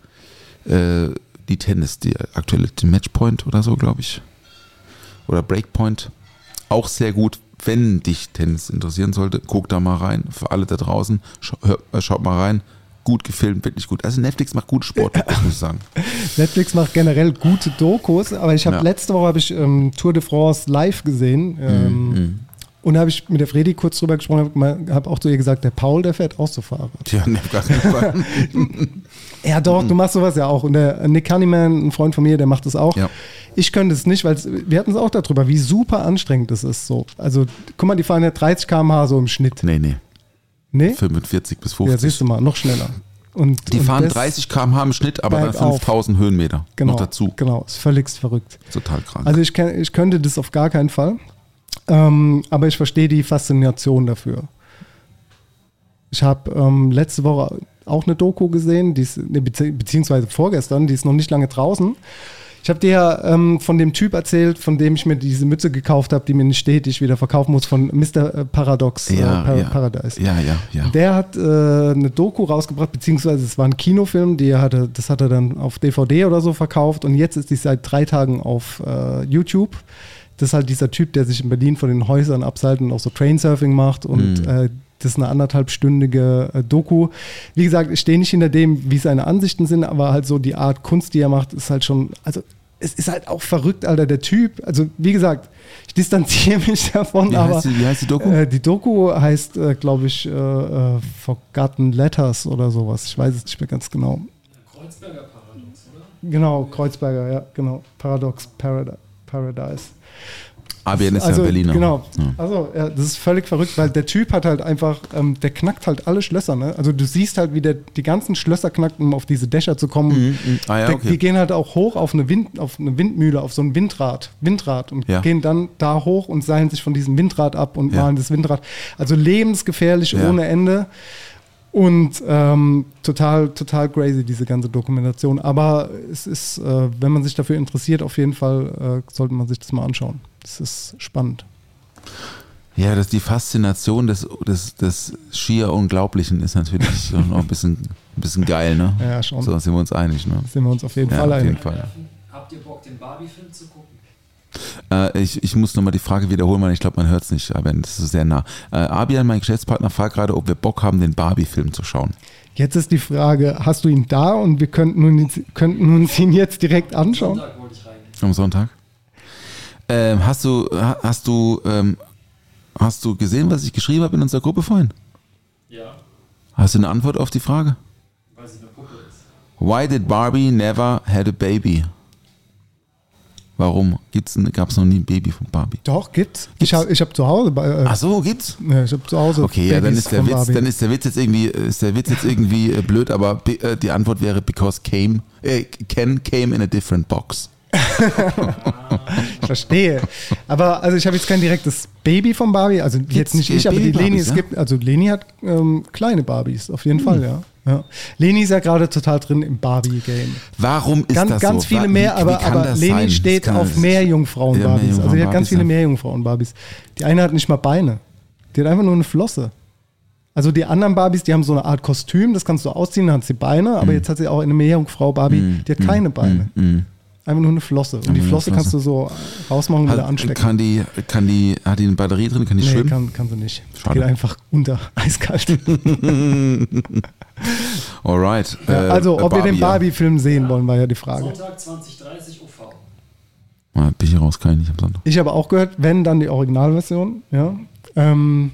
äh, die Tennis, die aktuelle die Matchpoint oder so, glaube ich. Oder Breakpoint. Auch sehr gut, wenn dich Tennis interessieren sollte. Guck da mal rein. Für alle da draußen, schau, hör, äh, schaut mal rein. Gut gefilmt, wirklich gut. Also Netflix macht gute Sport, (laughs) muss ich sagen. Netflix macht generell gute Dokus, aber ich habe Ja. letzte Woche habe ich ähm, Tour de France live gesehen. Ähm, Mhm. Und da habe ich mit der Fredi kurz drüber gesprochen, habe hab auch zu ihr gesagt, der Paul, der fährt auch so Fahrrad. Tja, ne, gar keinen Fall. (laughs) Ja, doch, du machst sowas ja auch. Und der Nick Cunningham, ein Freund von mir, der macht das auch. Ja. Ich könnte es nicht, weil wir hatten es auch darüber, wie super anstrengend das ist. So. Also, guck mal, die fahren ja 30 km/h so im Schnitt. nee, nee. Nee? 45 bis Ja, 50. siehst du mal, noch schneller. Und, die und fahren das- 30 km/h im Schnitt, aber dann Bergauf. 5000 Höhenmeter genau, noch dazu. Genau, ist völlig verrückt. Total krank. Also ich, ich könnte das auf gar keinen Fall. Ähm, aber ich verstehe die Faszination dafür. Ich habe ähm, letzte Woche auch eine Doku gesehen, die ist, ne, bezieh beziehungsweise vorgestern, die ist noch nicht lange draußen. Ich habe dir ja ähm, von dem Typ erzählt, von dem ich mir diese Mütze gekauft habe, die mir nicht steht, die ich wieder verkaufen muss, von Mr. Paradox ja, äh, Par ja. Paradise. Ja, ja, ja. Der hat äh, eine Doku rausgebracht, beziehungsweise es war ein Kinofilm, die er hatte, das hat er dann auf DVD oder so verkauft und jetzt ist die seit drei Tagen auf äh, YouTube. Das ist halt dieser Typ, der sich in Berlin von den Häusern abseilt und auch so Trainsurfing macht und äh, das ist eine anderthalbstündige äh, Doku. Wie gesagt, ich stehe nicht hinter dem, wie seine Ansichten sind, aber halt so die Art Kunst, die er macht, ist halt schon, also es ist halt auch verrückt, Alter, der Typ. Also wie gesagt, ich distanziere (laughs) mich davon, Wie aber heißt die- wie heißt die Doku? Äh, die Doku heißt, äh, glaube ich, äh, äh, Forgotten Letters oder sowas. Ich weiß es nicht mehr ganz genau. Kreuzberger Paradox, oder? Genau, Kreuzberger, ja, genau. Paradox Paradi Paradise. ABN ist also, ja Berliner. Genau. Ja. Also, ja, das ist völlig verrückt, weil der Typ hat halt einfach, ähm, der knackt halt alle Schlösser. Ne? Also, du siehst halt, wie der die ganzen Schlösser knackt, um auf diese Dächer zu kommen. Ah ja, Der- okay. Die gehen halt auch hoch auf eine, Wind, auf eine Windmühle, auf so ein Windrad, Windrad und gehen dann da hoch und seilen sich von diesem Windrad ab und malen das Windrad. Also lebensgefährlich ohne Ende. Und ähm, total, total crazy, diese ganze Dokumentation. Aber es ist, äh, wenn man sich dafür interessiert, auf jeden Fall äh, sollte man sich das mal anschauen. Das ist spannend. Ja, das, die Faszination des, des, des schier Unglaublichen ist natürlich noch ein bisschen, ein bisschen geil, ne? Ja, schon. So sind wir uns einig, ne? Sind wir uns auf jeden Ja, Fall auf jeden einig. Fall. Habt ihr Bock, den Barbie-Film zu gucken? Äh, ich, ich muss nochmal die Frage wiederholen, weil ich glaube, man hört es nicht, aber das ist sehr nah. Äh, Abian, mein Geschäftspartner, fragt gerade, ob wir Bock haben, den Barbie-Film zu schauen. Jetzt ist die Frage, hast du ihn da und wir könnten, nun, könnten uns ihn jetzt direkt anschauen? Sonntag wollte ich reingehen. Am Sonntag? Ähm, hast du, ha- hast du, ähm, hast du gesehen, was ich geschrieben habe in unserer Gruppe vorhin? Ja, Hast du eine Antwort auf die Frage? weil sie eine Puppe ist. Why did Barbie never had a baby? Warum gab es noch nie ein Baby von Barbie? Doch, gibt's. Ich habe ich hab zu Hause äh, Ach so, gibt's? ja, ich hab zu Hause Okay, ja, dann Babys ist der Witz, Barbie. dann ist der Witz jetzt irgendwie, ist der Witz jetzt irgendwie äh, blöd, aber äh, die Antwort wäre because came, äh, Ken came in a different box. Ich (laughs) verstehe. Aber also ich habe jetzt kein direktes Baby von Barbie, also jetzt nicht äh, ich, aber die Leni, es ja? gibt, also Leni hat ähm, kleine Barbies, auf jeden Hm. Fall, ja. Ja. Leni ist ja gerade total drin im Barbie-Game. Warum ist Ganz, das ganz so? viele mehr, wie- wie aber, kann aber Leni sein? Steht auf Meerjungfrauen-Barbies. Ja, also die hat ganz viele ja. Meerjungfrauen-Barbies. Die eine hat nicht mal Beine. Die hat einfach nur eine Flosse. Also die anderen Barbies, die haben so eine Art Kostüm, das kannst du ausziehen, dann hat sie Beine, Hm. aber jetzt hat sie auch eine Meerjungfrau-Barbie, die hat keine Beine. Einfach nur eine Flosse. Und die eine Flosse kannst du so rausmachen und wieder Hat, anstecken. kann die, kann die, hat die eine Batterie drin, kann die Nee, schwimmen? kann, kann sie nicht. Schade. Geht einfach unter, (laughs) eiskalt. (laughs) Alright. Ja, äh, also, äh, ob wir den ja. Barbie-Film sehen wollen, war ja die Frage. Sonntag 2030 UV. Ah, bin ich raus, kann ich nicht am Sonntag. Ich habe auch gehört, wenn, dann die Originalversion, ja. Ähm,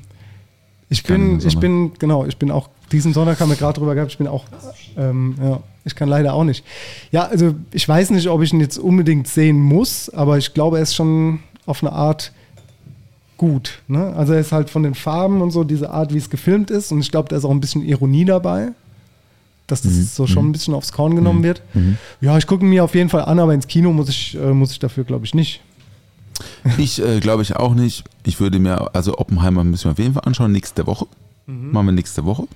ich bin, ich bin, genau, ich bin auch, diesen Sonntag haben wir gerade drüber gehabt, ich bin auch, ähm, ja, ich kann leider auch nicht. Ja, also ich weiß nicht, ob ich ihn jetzt unbedingt sehen muss, aber ich glaube, er ist schon auf eine Art gut. Ne? Also er ist halt von den Farben und so, diese Art, wie es gefilmt ist und ich glaube, da ist auch ein bisschen Ironie dabei. dass das so schon ein bisschen aufs Korn genommen wird. Ja, ich gucke mir auf jeden Fall an, aber ins Kino muss ich, äh, muss ich dafür, glaube ich, nicht. (laughs) Ich äh, glaube ich auch nicht. Ich würde mir, also Oppenheimer müssen wir auf jeden Fall anschauen, nächste Woche. Machen wir nächste Woche.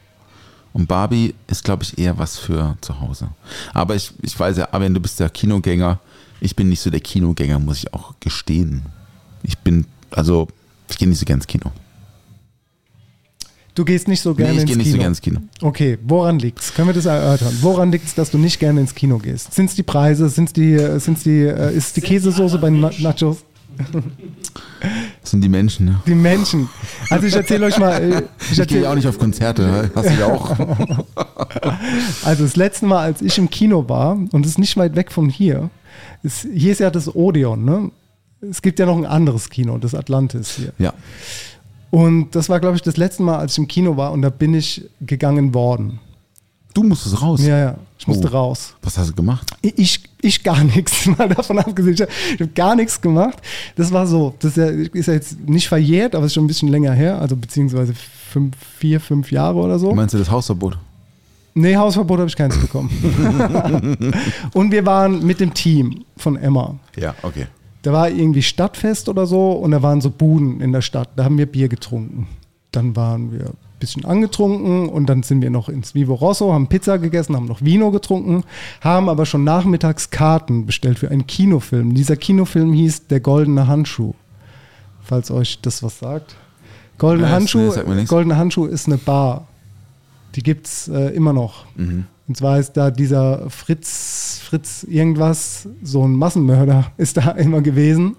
Und Barbie ist, glaube ich, eher was für zu Hause. Aber ich, ich weiß ja, Arjen, du bist der Kinogänger. Ich bin nicht so der Kinogänger, muss ich auch gestehen. Ich bin, also, ich gehe nicht so gern ins Kino. Du gehst nicht so Nee, gerne ich ins gehe Kino. nicht so gern ins Kino. Okay, woran liegt's? Können wir das erörtern? Woran liegt's, dass du nicht gerne ins Kino gehst? Sind es die Preise? Sind's die, äh, sind's die, äh, ist die Käsesoße bei Na Nachos? Das sind die Menschen, ne? Die Menschen. Also ich erzähle euch mal. äh, Ich Ich gehe auch nicht auf Konzerte, hast du ja auch. (laughs) also das letzte Mal, als ich im Kino war, und es ist nicht weit weg von hier, ist, hier ist ja das Odeon, ne? Es gibt ja noch ein anderes Kino, das Atlantis hier. Ja. Und das war, glaube ich, das letzte Mal, als ich im Kino war und da bin ich gegangen worden. Du musstest raus. Ja, ja, ich musste Oh. raus. Was hast du gemacht? Ich, ich gar (laughs) nichts, mal davon abgesehen. Ich habe hab gar nichts gemacht. Das war so, das ist ja, ist ja jetzt nicht verjährt, aber ist schon ein bisschen länger her, also beziehungsweise fünf, vier, fünf Jahre oder so. Meinst du das Hausverbot? Nee, Hausverbot habe ich keins bekommen. (laughs) und wir waren mit dem Team von Emma. Ja, okay. Da war irgendwie Stadtfest oder so und da waren so Buden in der Stadt. Da haben wir Bier getrunken. Dann waren wir ein bisschen angetrunken und dann sind wir noch ins Vivo Rosso, haben Pizza gegessen, haben noch Vino getrunken, haben aber schon nachmittags Karten bestellt für einen Kinofilm. Dieser Kinofilm hieß Der Goldene Handschuh. Falls euch das was sagt. Goldene Ja, Handschuh, nee. Goldene Handschuh ist eine Bar. Die gibt es äh, immer noch. Mhm. Und zwar ist da dieser Fritz, Fritz irgendwas, so ein Massenmörder, (laughs) ist da immer gewesen.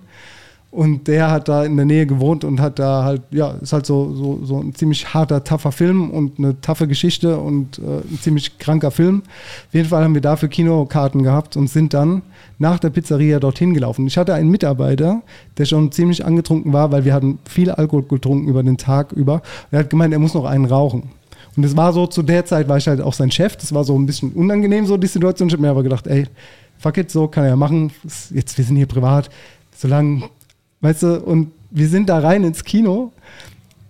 Und der hat da in der Nähe gewohnt und hat da halt, ja, ist halt so, so, so ein ziemlich harter, tougher Film und eine taffe Geschichte und äh, ein ziemlich kranker Film. Auf jeden Fall haben wir dafür Kinokarten gehabt und sind dann nach der Pizzeria dorthin gelaufen. Ich hatte einen Mitarbeiter, der schon ziemlich angetrunken war, weil wir hatten viel Alkohol getrunken über den Tag über. Er hat gemeint, er muss noch einen rauchen. Und es war so, zu der Zeit war ich halt auch sein Chef. Das war so ein bisschen unangenehm, so die Situation. Ich habe mir aber gedacht, ey, fuck it, so kann er ja machen. Jetzt, wir sind hier privat. Solange, weißt du, und wir sind da rein ins Kino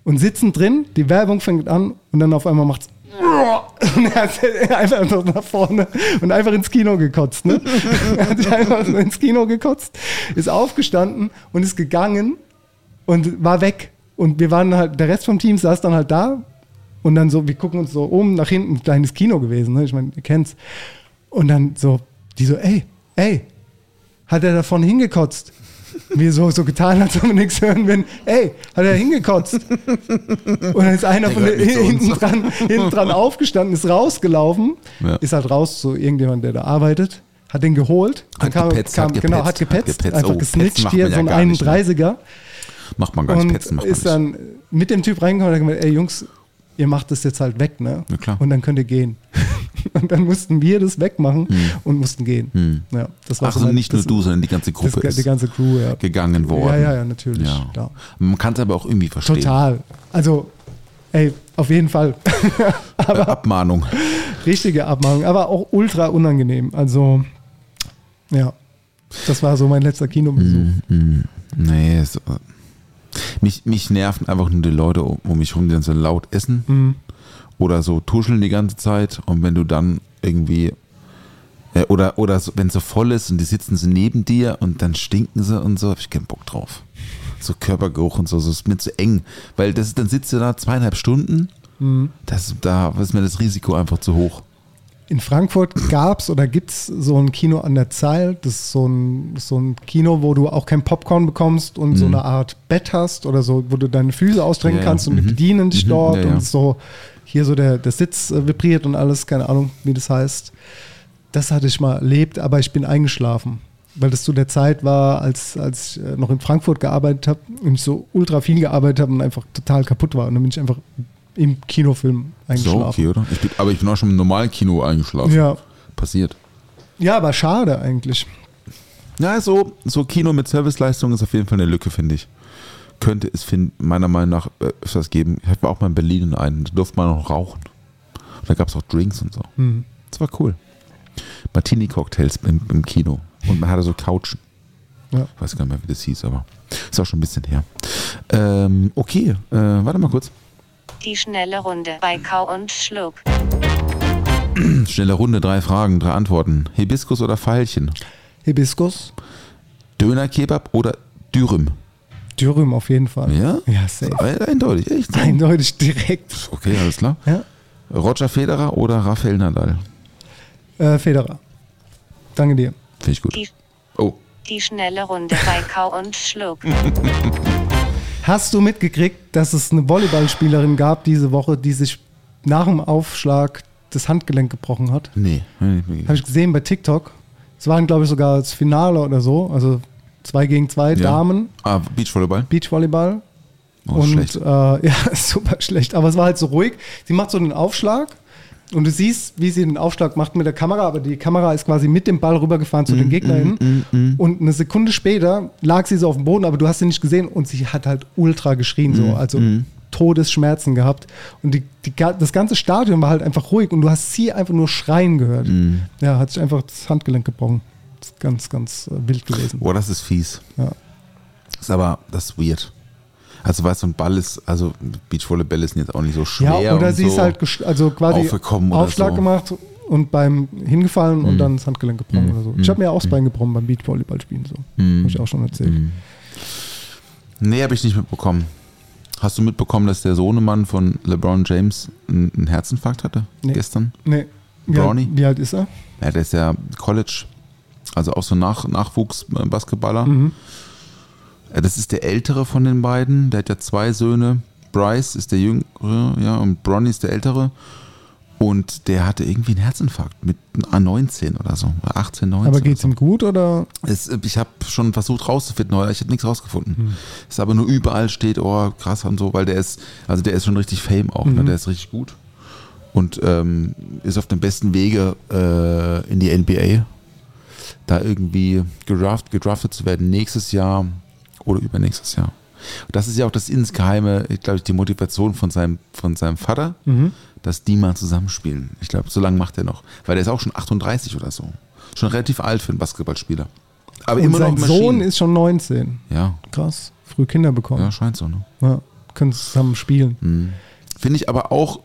und sitzen drin. Die Werbung fängt an und dann auf einmal macht's. (laughs) Und er hat einfach nach vorne und einfach ins Kino gekotzt. Ne? er hat einfach so ins Kino gekotzt, ist aufgestanden und ist gegangen und war weg. Und wir waren halt, der Rest vom Team saß dann halt da und dann so, wir gucken uns so um, nach hinten, ein kleines Kino gewesen, ne? ich meine, ihr kennt's. Und dann so, die so, ey, ey, hat er davon hingekotzt? Wir so, so getan, als ob wir nichts hören würden. Ey, hat er hingekotzt? Und dann ist einer Der von uns. hinten, dran, hinten dran aufgestanden, ist rausgelaufen, Ja. ist halt raus zu irgendjemand, der da arbeitet, hat den geholt, Hat dann gepetzt, hat genau, hat gepetzt, gepetzt, hat gepetzt. einfach Oh, gesnitcht hier, man ja so ein gar nicht, ne? 31er Macht man gar nicht. und Petzen macht man ist nicht. dann mit dem Typ reingekommen und hat gemeint, ey Jungs, ihr macht das jetzt halt weg, ne? Ja, klar. Und dann könnt ihr gehen. (laughs) und dann mussten wir das wegmachen und mussten gehen. Ja, das war Hm. Ach so so, mein- nicht nur das- du, sondern die ganze Gruppe das, ist die ganze Crew, ja. gegangen worden. Ja, ja, ja, natürlich. Ja. Ja. Man kann es aber auch irgendwie verstehen. Total. Also, ey, auf jeden Fall. (laughs) Äh, Abmahnung. Richtige Abmachung, aber auch ultra unangenehm. Also, ja. Das war so mein letzter Kinobesuch. Mhm. Nee, es, äh, mich, mich nerven einfach nur die Leute um, um mich rum, die dann so laut essen Mhm. oder so tuscheln die ganze Zeit. Und wenn du dann irgendwie äh, oder, oder so, wenn es so voll ist und die sitzen so neben dir und dann stinken sie und so, hab ich keinen Bock drauf. So Körpergeruch und so, so ist mir zu eng. Weil das, dann sitzt du da zweieinhalb Stunden, Mhm. das, da ist mir das Risiko einfach zu hoch. In Frankfurt gab es oder gibt es so ein Kino an der Zeil. Das ist so ein, so ein Kino, wo du auch kein Popcorn bekommst und so eine Art Bett hast oder so, wo du deine Füße ausstrecken Mhm. Ja, kannst und Mhm. bedienen dich Mhm. dort Ja, ja. und so hier so der, der Sitz äh, vibriert und alles, keine Ahnung, wie das heißt. Das hatte ich mal erlebt, aber ich bin eingeschlafen. Weil das zu der Zeit war, als, als ich äh, noch in Frankfurt gearbeitet habe und ich so ultra viel gearbeitet habe und einfach total kaputt war. Und dann bin ich einfach im Kinofilm So, eingeschlafen. okay, oder? Ich bin, aber ich bin auch schon im normalen Kino eingeschlafen. Ja. Passiert. ja, aber schade eigentlich. Ja, so, so Kino mit Serviceleistung ist auf jeden Fall eine Lücke, finde ich. Könnte es find, meiner Meinung nach äh, öfters geben. Ich war auch mal in Berlin in einen, da durfte man noch rauchen. Und da gab es auch Drinks und so. Mhm. Das war cool. Martini-Cocktails im, im Kino. Und man hatte so Couchen. Ja. Ich weiß gar nicht mehr, wie das hieß, aber ist auch schon ein bisschen her. Ähm, okay, äh, warte mal kurz. Die schnelle Runde bei Kau und Schluck. Schnelle Runde, drei Fragen, drei Antworten. Hibiskus oder Veilchen? Hibiskus, Döner, Kebab oder Dürüm? Dürüm auf jeden Fall. Ja? Ja, safe. Äh, Eindeutig, echt? (laughs) Eindeutig direkt. Okay, alles klar. Ja. Roger Federer oder Rafael Nadal? Äh, Federer. Danke dir. Finde ich gut. Die, Oh, die schnelle Runde bei Kau und Schluck. (laughs) Hast du mitgekriegt, dass es eine Volleyballspielerin gab diese Woche, die sich nach dem Aufschlag das Handgelenk gebrochen hat? nee. Habe ich gesehen bei TikTok. Es waren, glaube ich, sogar das Finale oder so. Also zwei gegen zwei Ja. Damen, Ah, Beachvolleyball? Beachvolleyball. Oh, und schlecht. Äh, (laughs) ja, super schlecht. Aber es war halt so ruhig. Sie macht so einen Aufschlag und du siehst, wie sie den Aufschlag macht mit der Kamera, aber die Kamera ist quasi mit dem Ball rübergefahren Mm, zu den GegnerInnen. Und eine Sekunde später lag sie so auf dem Boden, aber du hast sie nicht gesehen und sie hat halt ultra geschrien, Mm, so. Also Todesschmerzen gehabt. Und die, die, das ganze Stadion war halt einfach ruhig und du hast sie einfach nur schreien gehört. Mm. Ja, hat sich einfach das Handgelenk gebrochen. Das ist ganz, ganz äh, wild gewesen. Boah, das ist fies. Ja. Ist aber, das ist weird. Also, weißt du, ein Ball ist, also Beachvolleybälle sind jetzt auch nicht so schwer. Ja, oder sie so ist halt also quasi Aufschlag so. Mhm. gemacht und beim hingefallen und dann das Handgelenk gebrochen oder so. Ich habe mir auch das Bein gebrochen beim Beachvolleyballspielen so. Mhm. Habe ich auch schon erzählt. Nee, habe ich nicht mitbekommen. Hast du mitbekommen, dass der Sohnemann von LeBron James einen Herzinfarkt hatte? Nee. Gestern? Nee. Wie Brownie? alt, wie alt ist er? Ja, der ist ja College, also auch so Nach Nachwuchs-Basketballer. Mhm. Ja, Das ist der ältere von den beiden. Der hat ja zwei Söhne. Bryce ist der jüngere, ja, und Bronny ist der ältere. Und der hatte irgendwie einen Herzinfarkt mit A19 oder so, oder 18, 19. Aber geht's so. ihm gut oder? Es, ich habe schon versucht rauszufinden, aber ich habe nichts rausgefunden. Es aber nur überall steht, oh krass und so, weil der ist, also der ist schon richtig Fame auch, ne? der ist richtig gut und ähm, ist auf dem besten Wege äh, in die NBA, da irgendwie gedraft, gedraftet zu werden nächstes Jahr oder übernächstes Jahr. Und das ist ja auch das insgeheime, ich glaube ich, die Motivation von seinem, von seinem Vater, dass die mal zusammenspielen. Ich glaube, so lange macht er noch, weil der ist auch schon 38 oder so. Schon relativ alt für einen Basketballspieler. Aber Und immer sein noch Sohn Maschinen. ist schon 19. Ja, Krass. Früh Kinder bekommen. ja, scheint so, ne? Ja. Können zusammen spielen. Finde ich aber auch,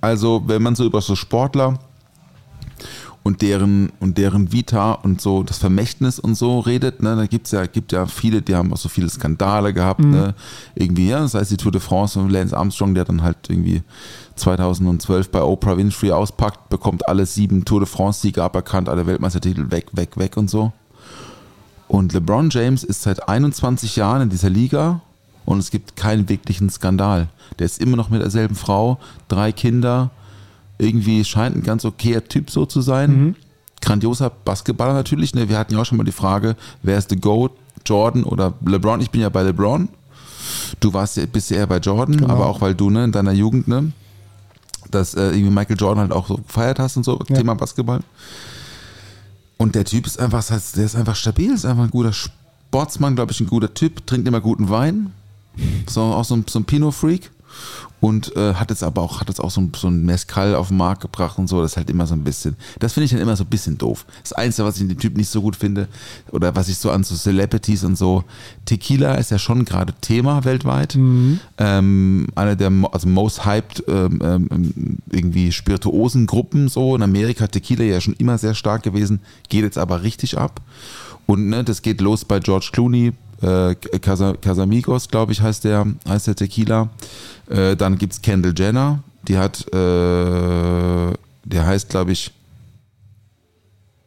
also wenn man so über so Sportler und deren und deren Vita und so das Vermächtnis und so redet, ne, da gibt's ja, gibt ja viele, die haben auch so viele Skandale gehabt, ne? Irgendwie, ja, das heißt die Tour de France und Lance Armstrong, der dann halt irgendwie 2012 bei Oprah Winfrey auspackt, bekommt alle sieben Tour de France-Siege aberkannt, alle Weltmeistertitel weg, weg, weg und so. Und LeBron James ist seit 21 Jahren in dieser Liga und es gibt keinen wirklichen Skandal. Der ist immer noch mit derselben Frau, drei Kinder, irgendwie scheint ein ganz okayer Typ so zu sein. Grandioser Basketballer natürlich. Ne? Wir hatten ja auch schon mal die Frage, wer ist the GOAT, Jordan oder LeBron? Ich bin ja bei LeBron. Du warst ja, bist ja eher bei Jordan, Genau. aber auch weil du ne, in deiner Jugend, ne, dass äh, irgendwie Michael Jordan halt auch so gefeiert hast und so, Ja. Thema Basketball. Und der Typ ist einfach, der ist einfach stabil, ist einfach ein guter Sportsmann, glaube ich, ein guter Typ, trinkt immer guten Wein. So, auch so ein, so ein Pinot-Freak. Und äh, hat jetzt aber auch, hat jetzt auch so ein, so ein Mezcal auf den Markt gebracht und so. Das ist halt immer so ein bisschen, das finde ich dann immer so ein bisschen doof. Das Einzige, was ich in dem Typ nicht so gut finde, oder was ich so an so Celebrities und so, Tequila ist ja schon gerade Thema weltweit. Ähm, eine der also most hyped ähm, ähm, irgendwie Spirituosengruppen so. In Amerika Tequila ja schon immer sehr stark gewesen, geht jetzt aber richtig ab. Und ne, das geht los bei George Clooney, äh, Casa, Casamigos, glaube ich, heißt der, heißt der Tequila. Äh, dann gibt's Kendall Jenner, die hat, äh, der heißt, glaube ich,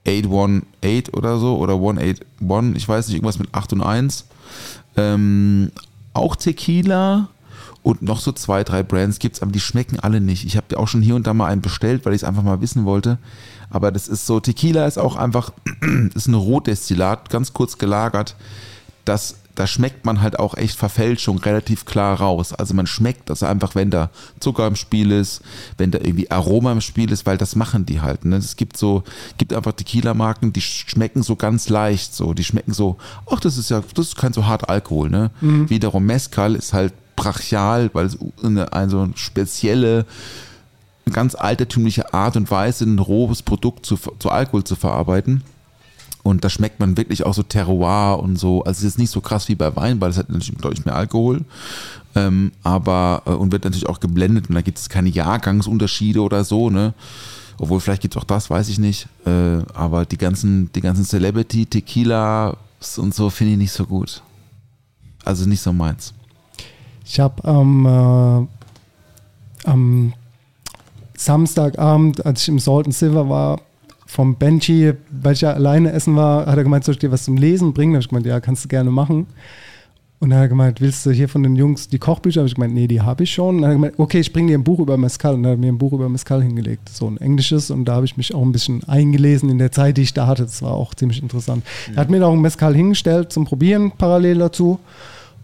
818 oder so, oder 181, ich weiß nicht, irgendwas mit 8 und 1. Ähm, auch Tequila und noch so zwei, drei Brands gibt's, aber die schmecken alle nicht. Ich habe auch schon hier und da mal einen bestellt, weil ich es einfach mal wissen wollte. Aber das ist so, Tequila ist auch einfach, (clears throat) ist ein Rotdestillat, ganz kurz gelagert. Das, da schmeckt man halt auch echt Verfälschung relativ klar raus. Also man schmeckt das einfach, wenn da Zucker im Spiel ist, wenn da irgendwie Aroma im Spiel ist, weil das machen die halt. Ne? Es gibt so, gibt einfach Tequila-Marken, die schmecken so ganz leicht, so, die schmecken so, ach, das ist ja, das ist kein so hart Alkohol, ne? Wiederum Mezcal ist halt brachial, weil es eine, eine spezielle, ganz altertümliche Art und Weise, ein rohes Produkt zu, zu Alkohol zu verarbeiten. Und da schmeckt man wirklich auch so Terroir und so. Also es ist nicht so krass wie bei Wein, weil es hat natürlich deutlich mehr Alkohol. Ähm, aber, äh, und wird natürlich auch geblendet und da gibt es keine Jahrgangsunterschiede oder so, ne? Obwohl, vielleicht gibt es auch das, weiß ich nicht. Äh, aber die ganzen, die ganzen Celebrity-Tequilas und so finde ich nicht so gut. Also nicht so meins. Ich habe am, äh, am Samstagabend, als ich im Salt and Silver war, vom Benji, weil ich ja alleine essen war, hat er gemeint, soll ich dir was zum Lesen bringen? Da habe ich gemeint, ja, kannst du gerne machen. Und dann hat er gemeint, willst du hier von den Jungs die Kochbücher? Habe ich gemeint, nee, die habe ich schon. Und dann hat er gemeint, okay, ich bringe dir ein Buch über Mescal. Und dann hat er mir ein Buch über Mescal hingelegt, so ein englisches. Und da habe ich mich auch ein bisschen eingelesen in der Zeit, die ich da hatte. Das war auch ziemlich interessant. Er hat mir auch ein Mescal hingestellt zum Probieren, parallel dazu.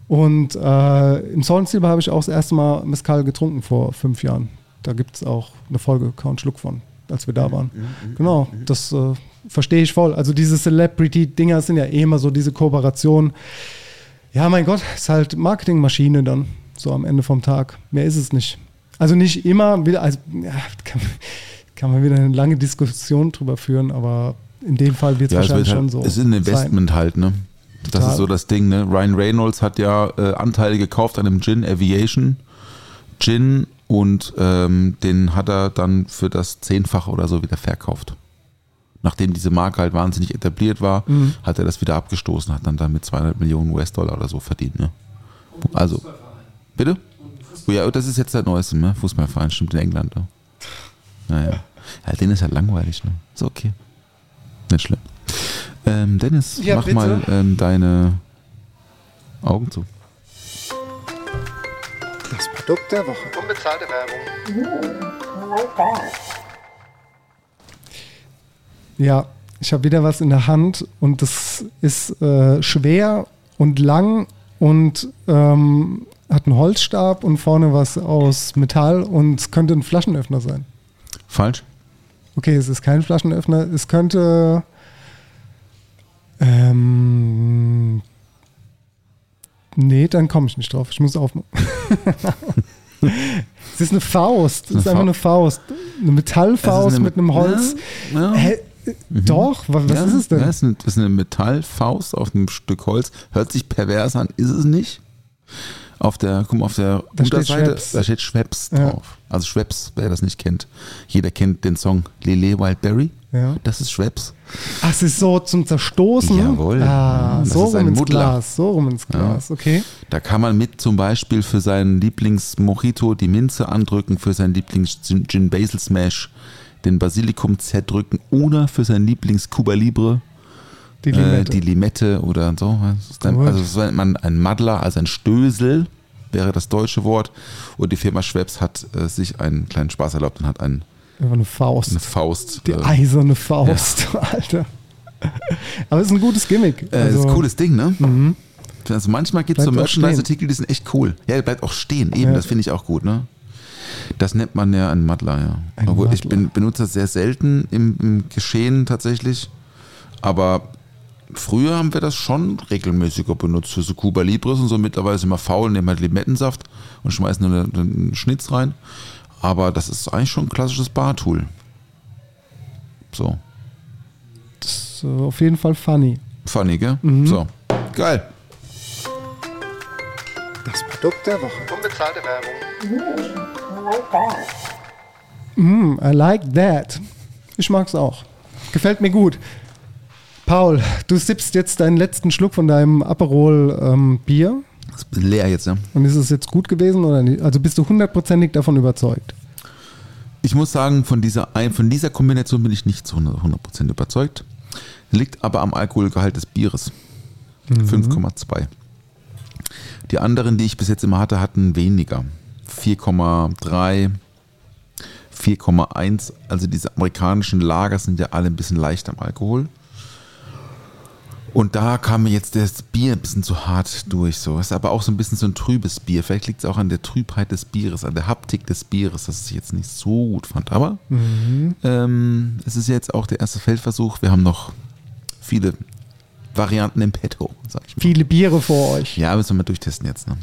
Und äh, im Silver habe ich auch das erste Mal Mescal getrunken vor fünf Jahren. Da gibt es auch eine Folge, Count Schluck von, als wir da waren. Genau, das äh, verstehe ich voll. Also diese Celebrity-Dinger sind ja eh immer so diese Kooperation. Ja, mein Gott, ist halt Marketingmaschine dann, so am Ende vom Tag. Mehr ist es nicht. Also nicht immer, will- also ja, kann, kann man wieder eine lange Diskussion drüber führen, aber in dem Fall wird es Ja, wahrscheinlich wird schon halt, so. es ist ein Investment halt, ne? Das Total. ist so das Ding, ne? Ryan Reynolds hat ja äh, Anteile gekauft an einem Gin Aviation Gin und ähm, den hat er dann für das Zehnfache oder so wieder verkauft. Nachdem diese Marke halt wahnsinnig etabliert war, Mhm. hat er das wieder abgestoßen, hat dann damit 200 Millionen US-Dollar oder so verdient, ne? Also, bitte? Oh ja, das ist jetzt der neueste, ne? Fußballverein, stimmt in England, ne? Naja. Ja, den ist halt langweilig, ne? Ist okay. Nicht schlimm. Ähm, Dennis, Ja, mach bitte. mal ähm, deine Augen zu. Das Produkt der Woche. Unbezahlte Werbung. Ja, ich habe wieder was in der Hand und das ist äh, schwer und lang und ähm, hat einen Holzstab und vorne was aus Metall und es könnte ein Flaschenöffner sein. Falsch? Okay, es ist kein Flaschenöffner. Es könnte. Ähm, nee, dann komme ich nicht drauf. Ich muss aufmachen. (laughs) es ist eine Faust. Es ist einfach eine Faust. Eine Metallfaust eine mit einem Holz. Ja, ja. Hä? Doch, wa- was ja, ist es denn? Ja, das ist eine, das ist eine Metallfaust auf einem Stück Holz. Hört sich pervers an, ist es nicht. Auf der, guck mal, auf der Da steht Unterseite, Schweppes. da steht Schweppes Ja. drauf. Also Schweppes, wer das nicht kennt. Jeder kennt den Song Lele Wildberry. Ja. Das ist Schweppes. Ach, es ist so zum Zerstoßen. Jawohl. Ah, Ja, das so ist rum ins Muddler. Glas. So rum ins Glas. Okay. Da kann man mit zum Beispiel für seinen Lieblings-Mojito die Minze andrücken, für seinen Lieblings-Gin Basil Smash den Basilikum zerdrücken oder für sein Lieblings-Cuba Libre Die äh, Limette. die Limette oder so. Also das nennt man ein Madler, also ein Stösel wäre das deutsche Wort. Und die Firma Schweppes hat äh, sich einen kleinen Spaß erlaubt und hat ein, Einfach eine Faust. eine Faust. Die äh, eiserne Faust, (laughs) Alter. Aber es ist ein gutes Gimmick. Äh, das ist ein cooles Ding, ne? Mhm. Also manchmal gibt es so. Merchandise-Artikel, die sind echt cool. Ja, der bleibt auch stehen, eben, Ja. das finde ich auch gut, ne? Das nennt man ja einen Madler, ja. Ein Obwohl ich Madler. bin, benutze das sehr selten im, im Geschehen tatsächlich. Aber früher haben wir das schon regelmäßiger benutzt für so Cuba Libres und so. Mittlerweile sind wir faul, nehmen halt Limettensaft und schmeißen nur einen, einen Schnitz rein. Aber das ist eigentlich schon ein klassisches Bartool. So, Das ist äh, auf jeden Fall funny. funny, gell? Mhm. So, geil. Das Produkt der Woche. Unbezahlte Werbung. Mm, I like that. Ich mag's auch. Gefällt mir gut. Paul, du sippst jetzt deinen letzten Schluck von deinem Aperol ähm, Bier. Das ist leer jetzt, ja. Und ist es jetzt gut gewesen oder nicht? Also bist du hundertprozentig davon überzeugt? Ich muss sagen, von dieser, von dieser Kombination bin ich nicht zu 100% überzeugt. Liegt aber am Alkoholgehalt des Bieres. 5,2. Die anderen, die ich bis jetzt immer hatte, hatten weniger. 4,3, 4,1. Also diese amerikanischen Lager sind ja alle ein bisschen leicht am Alkohol. Und da kam mir jetzt das Bier ein bisschen zu hart durch. So. Ist aber auch so ein bisschen so ein trübes Bier. Vielleicht liegt es auch an der Trübheit des Bieres, an der Haptik des Bieres, dass ich jetzt nicht so gut fand. Aber ähm, es ist jetzt auch der erste Feldversuch. Wir haben noch viele Varianten im Petto, sag ich mal. Viele Biere vor euch. Ja, müssen wir mal durchtesten jetzt. Ne?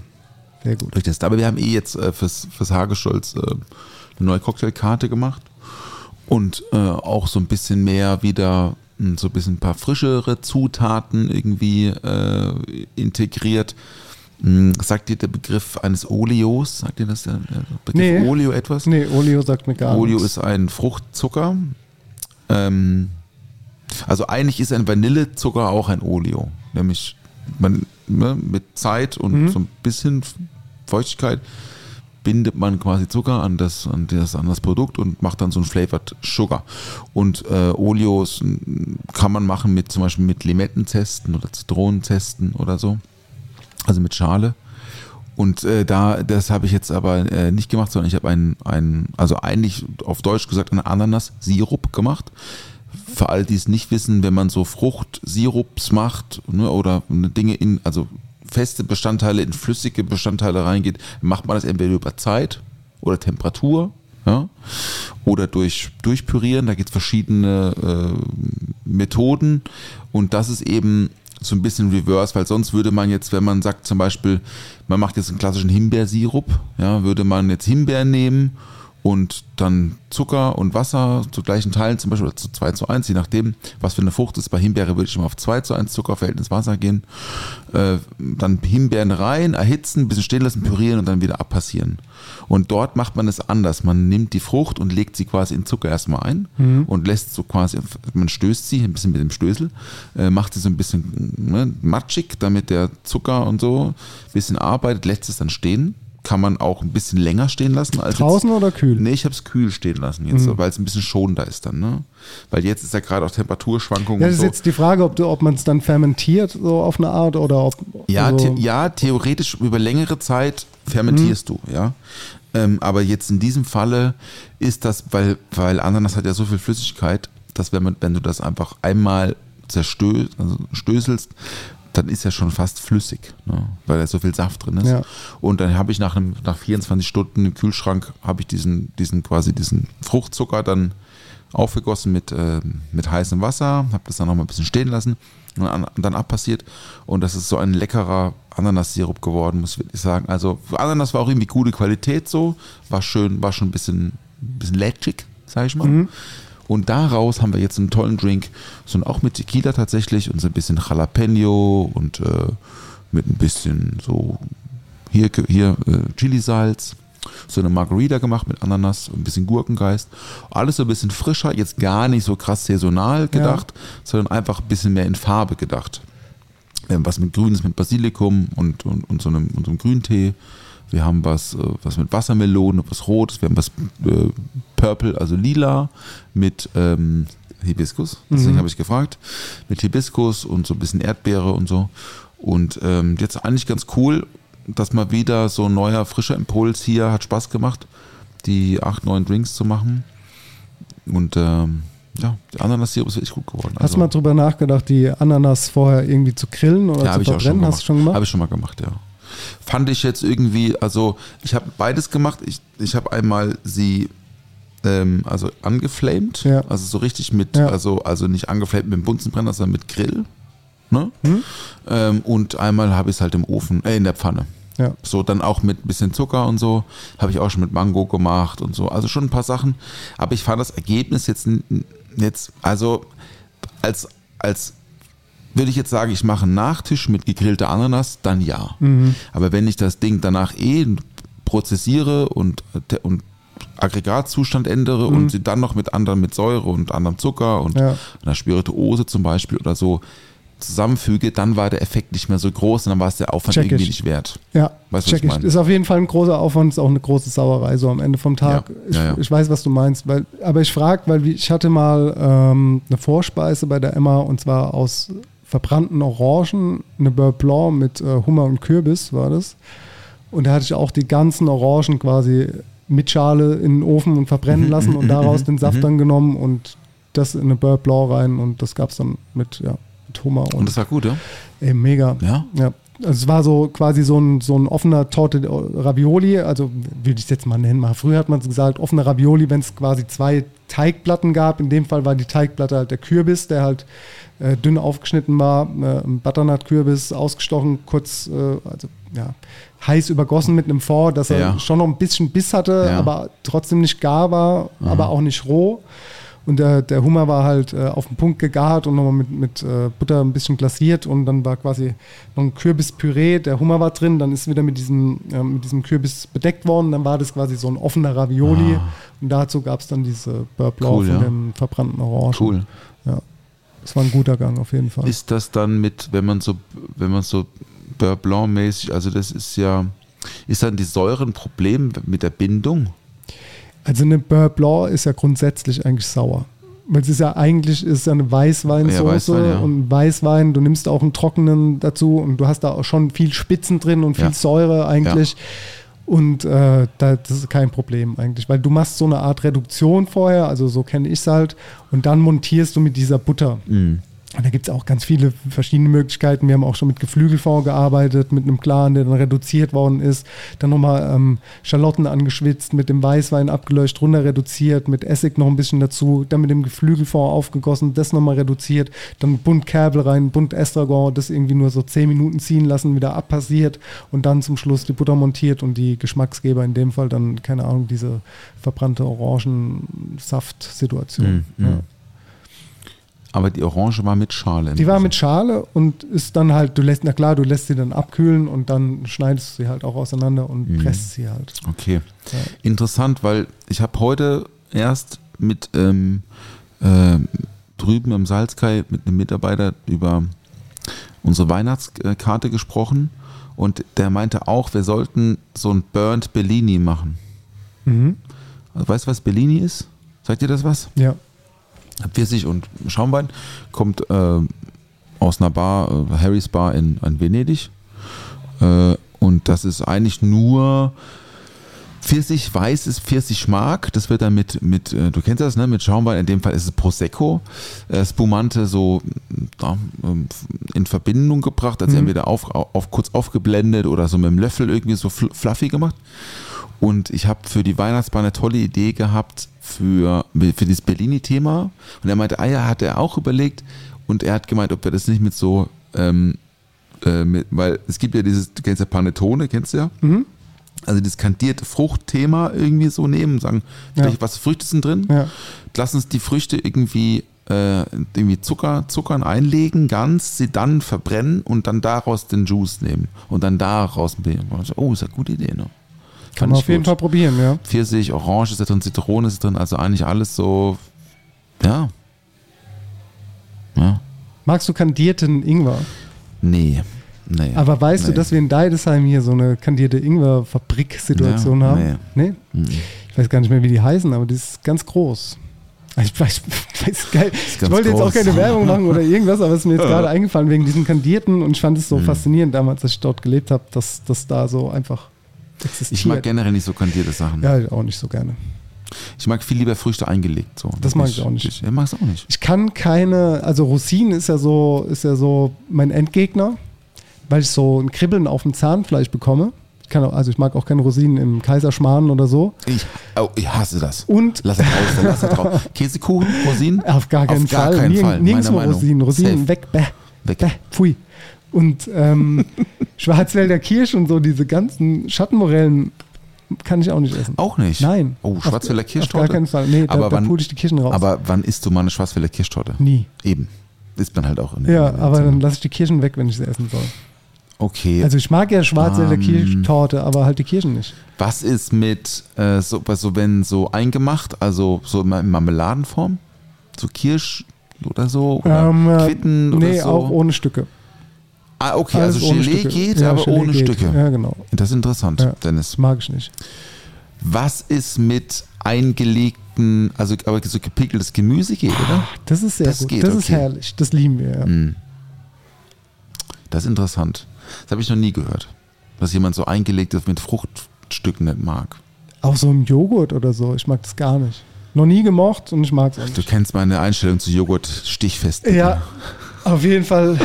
Sehr gut. Durchtesten. Aber wir haben eh jetzt äh, fürs, fürs Hagestolz äh, eine neue Cocktailkarte gemacht. Und äh, auch so ein bisschen mehr wieder, so ein bisschen ein paar frischere Zutaten irgendwie äh, integriert. Hm, Sagt dir der Begriff eines Oleos, sagt dir das der, Begriff Nee. Oleo etwas? Nee, Oleo sagt mir gar Oleo nichts. ist ein Fruchtzucker. Ähm, also eigentlich ist ein Vanillezucker auch ein Oleo. Nämlich man, ne, mit Zeit und Mhm. so ein bisschen Feuchtigkeit bindet man quasi Zucker an das, an das, an das Produkt und macht dann so ein Flavored Sugar. Und äh, Oleos kann man machen mit zum Beispiel mit Limettenzesten oder Zitronenzesten oder so. Also mit Schale. Und äh, da, das habe ich jetzt aber äh, nicht gemacht, sondern ich habe einen, einen, also eigentlich auf Deutsch gesagt, einen Ananas-Sirup gemacht. Für alle, die es nicht wissen, wenn man so Fruchtsirups macht ne, oder Dinge in, also feste Bestandteile in flüssige Bestandteile reingeht, macht man das entweder über Zeit oder Temperatur. Ja? Oder durch Durchpürieren, da gibt es verschiedene äh, Methoden und das ist eben so ein bisschen reverse, weil sonst würde man jetzt, wenn man sagt zum Beispiel, man macht jetzt einen klassischen Himbeersirup, ja, würde man jetzt Himbeeren nehmen und dann Zucker und Wasser zu gleichen Teilen, zum Beispiel zu 2 zu 1, je nachdem, was für eine Frucht ist. Bei Himbeere würde ich immer auf 2 zu 1 Zuckerverhältnis Wasser gehen. Äh, dann Himbeeren rein, erhitzen, ein bisschen stehen lassen, pürieren und dann wieder abpassieren. Und dort macht man es anders. Man nimmt die Frucht und legt sie quasi in Zucker erstmal ein und lässt so quasi, man stößt sie ein bisschen mit dem Stößel, äh, macht sie so ein bisschen ne, matschig, damit der Zucker und so ein bisschen arbeitet, lässt es dann stehen. Kann man auch ein bisschen länger stehen lassen als jetzt- Draußen oder kühl? Nee, ich habe es kühl stehen lassen jetzt, weil es ein bisschen schonender ist dann, ne? Weil jetzt ist ja gerade auch Temperaturschwankungen Ja, und das ist so. jetzt die Frage, ob, du- ob man es dann fermentiert, so auf eine Art, oder ob. ja, also, the ja, theoretisch über längere Zeit fermentierst Mhm. du, ja. Ähm, aber jetzt in diesem Falle ist das, weil, weil Ananas hat ja so viel Flüssigkeit, dass wenn, man, wenn du das einfach einmal zerstößt, also stößelst, dann ist er schon fast flüssig, ne? weil da so viel Saft drin ist. Ja. Und dann habe ich nach, einem, nach 24 Stunden im Kühlschrank habe ich diesen, diesen quasi diesen Fruchtzucker dann aufgegossen mit, äh, mit heißem Wasser, habe das dann noch mal ein bisschen stehen lassen und an- dann abpassiert. Und das ist so ein leckerer Ananassirup geworden, muss ich wirklich sagen. Also Ananas war auch irgendwie gute Qualität so, war schön, war schon ein bisschen, ein bisschen lätschig, sag ich mal. Und daraus haben wir jetzt einen tollen Drink, so auch mit Tequila tatsächlich und so ein bisschen Jalapeno und äh, mit ein bisschen so hier, hier äh, Chili-Salz, so eine Margarita gemacht mit Ananas, ein bisschen Gurkengeist. Alles so ein bisschen frischer, jetzt gar nicht so krass saisonal gedacht, sondern einfach ein bisschen mehr in Farbe gedacht. Was mit Grünes, mit Basilikum und, und, und, so, einem, und so einem Grüntee. Wir haben was, äh, was mit Wassermelone, was Rotes. Wir haben was äh, Purple, also lila, mit ähm, Hibiskus. Deswegen habe ich gefragt. Mit Hibiskus und so ein bisschen Erdbeere und so. Und ähm, jetzt eigentlich ganz cool, dass mal wieder so ein neuer, frischer Impuls hier hat Spaß gemacht, die acht, neun Drinks zu machen. Und ähm, ja, der Ananas-Sirup ist wirklich gut geworden. Hast du mal drüber nachgedacht, die Ananas vorher irgendwie zu grillen oder ja, zu verbrennen? Hast du schon gemacht? Habe ich schon mal gemacht, ja. Fand ich jetzt irgendwie, also ich habe beides gemacht. Ich, ich habe einmal sie ähm, also angeflamed, Ja. also so richtig mit, Ja. also, also nicht angeflamed mit dem Bunsenbrenner, sondern mit Grill. Ne? Hm? Ähm, und einmal habe ich es halt im Ofen, äh, in der Pfanne. Ja. So, dann auch mit ein bisschen Zucker und so. Habe ich auch schon mit Mango gemacht und so. Also schon ein paar Sachen. Aber ich fand das Ergebnis jetzt, jetzt also als, als würde ich jetzt sagen, ich mache einen Nachtisch mit gegrillter Ananas, dann ja. Mhm. Aber wenn ich das Ding danach eh prozessiere und, und Aggregatzustand ändere und sie dann noch mit anderen, mit Säure und anderem Zucker und Mhm. Ja. einer Spirituose zum Beispiel oder so zusammenfüge, dann war der Effekt nicht mehr so groß und dann war es der Aufwand Check irgendwie ich. nicht wert. Ja, Weißt du, was check ich meine? Ist auf jeden Fall ein großer Aufwand, ist auch eine große Sauerei so am Ende vom Tag. Ja, Ich, ja, ich weiß, was du meinst, weil, aber ich frage, weil ich hatte mal ähm, eine Vorspeise bei der Emma und zwar aus verbrannten Orangen, eine Beurre Blanc mit äh, Hummer und Kürbis war das. Und da hatte ich auch die ganzen Orangen quasi mit Schale in den Ofen und verbrennen Mhm, lassen und daraus den Saft dann genommen und das in eine Beurre Blanc rein und das gab es dann mit, ja, mit Hummer und, Und das war gut, ja? Ey, mega. Ja? Ja. Also es war so quasi so ein, so ein offener Torte Ravioli, also würde ich es jetzt mal nennen. Mal früher hat man gesagt, offene Ravioli, wenn es quasi zwei Teigplatten gab. In dem Fall war die Teigplatte halt der Kürbis, der halt äh, dünn aufgeschnitten war, äh, ein Butternut-Kürbis ausgestochen, kurz, äh, also ja, heiß übergossen mit einem Fond, dass er Ja. schon noch ein bisschen Biss hatte, Ja. aber trotzdem nicht gar war, aber auch nicht roh. Und der, der Hummer war halt äh, auf den Punkt gegart und nochmal mit, mit äh, Butter ein bisschen glasiert und dann war quasi noch ein Kürbispüree, der Hummer war drin, dann ist wieder mit diesem, äh, mit diesem Kürbis bedeckt worden, dann war das quasi so ein offener Ravioli und dazu gab es dann diese Beurre Blanc Ah. Cool, von ja. dem verbrannten Orangen. Cool. Ja. Das war ein guter Gang auf jeden Fall. Ist das dann mit, wenn man so, wenn man so Beurre Blanc mäßig, also das ist ja, ist dann die Säure ein Problem mit der Bindung? Also eine Beurre Blanc ist ja grundsätzlich eigentlich sauer. Weil es ist ja eigentlich ist ja eine Weißweinsoße Ja, Weißwein, ja. und Weißwein, du nimmst auch einen trockenen dazu und du hast da auch schon viel Spitzen drin und viel Ja. Säure eigentlich. Und äh, da, das ist kein Problem eigentlich, weil du machst so eine Art Reduktion vorher, also so kenne ich es halt, und dann montierst du mit dieser Butter. Mhm. Und da gibt es auch ganz viele verschiedene Möglichkeiten. Wir haben auch schon mit Geflügelfond gearbeitet, mit einem Clan, der dann reduziert worden ist. Dann nochmal ähm, Schalotten angeschwitzt, mit dem Weißwein abgelöscht, runter reduziert, mit Essig noch ein bisschen dazu, dann mit dem Geflügelfond aufgegossen, das nochmal reduziert, dann bunt Kerbel rein, bunt Estragon, das irgendwie nur so 10 Minuten ziehen lassen, wieder abpassiert und dann zum Schluss die Butter montiert und die Geschmacksgeber, in dem Fall dann, keine Ahnung, diese verbrannte Orangensaft-Situation. Mhm, Ja. Aber die Orange war mit Schale. Die war mit Schale und ist dann halt, du lässt, na klar, du lässt sie dann abkühlen und dann schneidest du sie halt auch auseinander und Mhm. presst sie halt. Okay. Ja. Interessant, weil ich habe heute erst mit ähm, äh, drüben im Salzkai mit einem Mitarbeiter über unsere Weihnachtskarte gesprochen und der meinte auch, wir sollten so ein Burnt Bellini machen. Mhm. Also, weißt du, was Bellini ist? Sagt dir das was? Ja. Pfirsich und Schaumwein kommt äh, aus einer Bar, äh, Harry's Bar in, in Venedig. Äh, und das ist eigentlich nur Pfirsich, weißes Pfirsichmark. Das wird dann mit, mit äh, du kennst das, ne? Mit Schaumwein, in dem Fall ist es Prosecco, äh, Spumante so ja, ähm, in Verbindung gebracht, also Mhm. entweder auf, auf, kurz aufgeblendet oder so mit dem Löffel irgendwie so fl fluffy gemacht. Und ich habe für die Weihnachtsbar eine tolle Idee gehabt für, für dieses Bellini-Thema. Und er meinte, ah ja, hat er auch überlegt. Und er hat gemeint, ob wir das nicht mit so, ähm, äh, mit, weil es gibt ja dieses, du kennst ja Panettone, kennst du ja? Mhm. Also das kandierte Fruchtthema irgendwie so nehmen, sagen, Ja. welche- was für Früchte sind drin? Ja. Lass uns die Früchte irgendwie, äh, irgendwie Zucker, Zuckern einlegen, ganz, sie dann verbrennen und dann daraus den Juice nehmen. Und dann daraus ein Bier. Oh, ist eine gute Idee, ne? Kann man ich auf jeden gut. Fall probieren, ja. Pfirsich, Orange ist da drin, Zitrone ist drin, also eigentlich alles so, ja. Ja, Magst du kandierten Ingwer? nee, nee. Aber weißt du, nee. dass wir in Deidesheim hier so eine kandierte Ingwer-Fabrik-Situation Ja, haben? Nee. Mhm. Ich weiß gar nicht mehr, wie die heißen, aber die ist ganz groß. Ich, weiß, weiß, geil. ich wollte jetzt auch groß. keine Werbung machen oder irgendwas, aber es ist mir jetzt (laughs) gerade eingefallen wegen diesen Kandierten und ich fand es Mhm. so faszinierend damals, als ich dort gelebt habe, dass das da so einfach existiert. Ich mag generell nicht so kandierte Sachen. Ja, auch nicht so gerne. Ich mag viel lieber Früchte eingelegt. So. Das mag ich auch nicht. Ich, ich mag es auch nicht. Ich kann keine, also Rosinen ist ja so, ist ja so mein Endgegner, weil ich so ein Kribbeln auf dem Zahnfleisch bekomme. Ich kann auch, also ich mag auch keine Rosinen im Kaiserschmarrn oder so. Ich, oh, ich hasse das. Und Lass es raus, dann lass es drauf. (laughs) Käsekuchen, Rosinen? auf gar keinen Auf gar Fall. keinen Nirg- Fall, Nirgendwo. Rosinen. Rosinen Safe. weg, bäh, Weg. bäh, pfui. Und ähm, (laughs) Schwarzwälder Kirsch und so, diese ganzen Schattenmorellen kann ich auch nicht essen. Auch nicht? Nein. Oh, Auf- Schwarzwälder Auf Kirschtorte? gar keinen Fall. Nee, da, aber da wann, pudel ich die Kirschen raus. aber wann isst du mal eine Schwarzwälder Kirschtorte? Nie. Eben. Isst man halt auch. In Ja, aber so. dann lasse ich die Kirschen weg, wenn ich sie essen soll. Okay. Also ich mag ja Schwarzwälder Ähm. Kirschtorte, aber halt die Kirschen nicht. Was ist mit, äh, so, was so, wenn so eingemacht, also so in Marmeladenform? So Kirsch oder so? Oder Ähm, äh, Quitten oder nee, so? auch ohne Stücke. Ah, okay, Alles also Gelee Stücke. geht, Ja, aber Gelee ohne geht. Stücke. Ja, genau. Das ist interessant, Ja. Dennis. Mag ich nicht. Was ist mit eingelegten, also aber so gepickeltes Gemüse geht, oder? Das ist sehr Das gut. geht, das ist okay. herrlich. Das lieben wir, ja. Hm. Das ist interessant. Das habe ich noch nie gehört. Dass jemand so eingelegtes mit Fruchtstücken nicht mag. Auch so im Joghurt oder so. Ich mag das gar nicht. Noch nie gemocht und ich mag es auch Du nicht. kennst meine Einstellung zu Joghurt stichfest. Ja, auf jeden Fall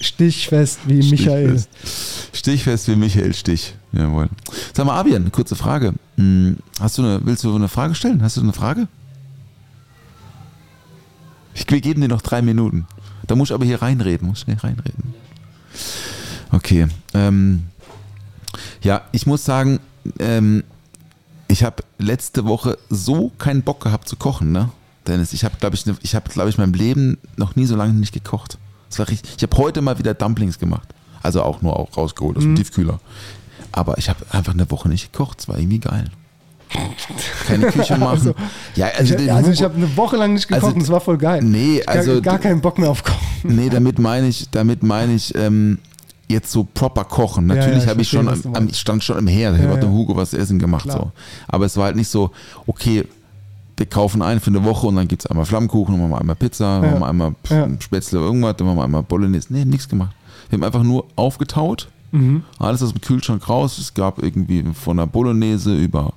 stichfest wie Michael. Stichfest. Stichfest wie Michael Stich. Jawohl. Sag mal, Abian, kurze Frage. Hm, Hast du eine, willst du eine Frage stellen? Hast du eine Frage? Ich, wir geben dir noch drei Minuten. Da muss ich aber hier reinreden. Muss schnell reinreden. Okay. Ähm, ja, ich muss sagen, ähm, ich habe letzte Woche so keinen Bock gehabt zu kochen, ne? Dennis, ich habe, glaube ich, ne- ich habe, glaube ich, mein Leben noch nie so lange nicht gekocht. War richtig. Ich habe heute mal wieder Dumplings gemacht. Also auch nur auch rausgeholt aus dem Tiefkühler. Aber ich habe einfach eine Woche nicht gekocht. Es war irgendwie geil. Keine Küche (laughs) machen. ja, also, Ich, also ich habe eine Woche lang nicht gekocht Also, und es war voll geil. Nee, also gar, keinen Bock mehr auf Kochen. (laughs) Nee, damit meine ich, damit meine ich ähm, jetzt so proper kochen. Ja, Natürlich ja, ich habe ich schon, am, ich stand schon im Herd, ich Ja, habe ja. dem Hugo was zu essen gemacht. Klar. So. Aber es war halt nicht so, okay, wir kaufen ein für eine Woche und dann gibt es einmal Flammkuchen, dann machen wir einmal Pizza, dann Ja. machen wir einmal Ja. Spätzle irgendwas, dann machen wir einmal Bolognese. Nee, nichts gemacht. Wir haben einfach nur aufgetaut, Mhm. alles aus dem Kühlschrank raus. Es gab irgendwie von der Bolognese über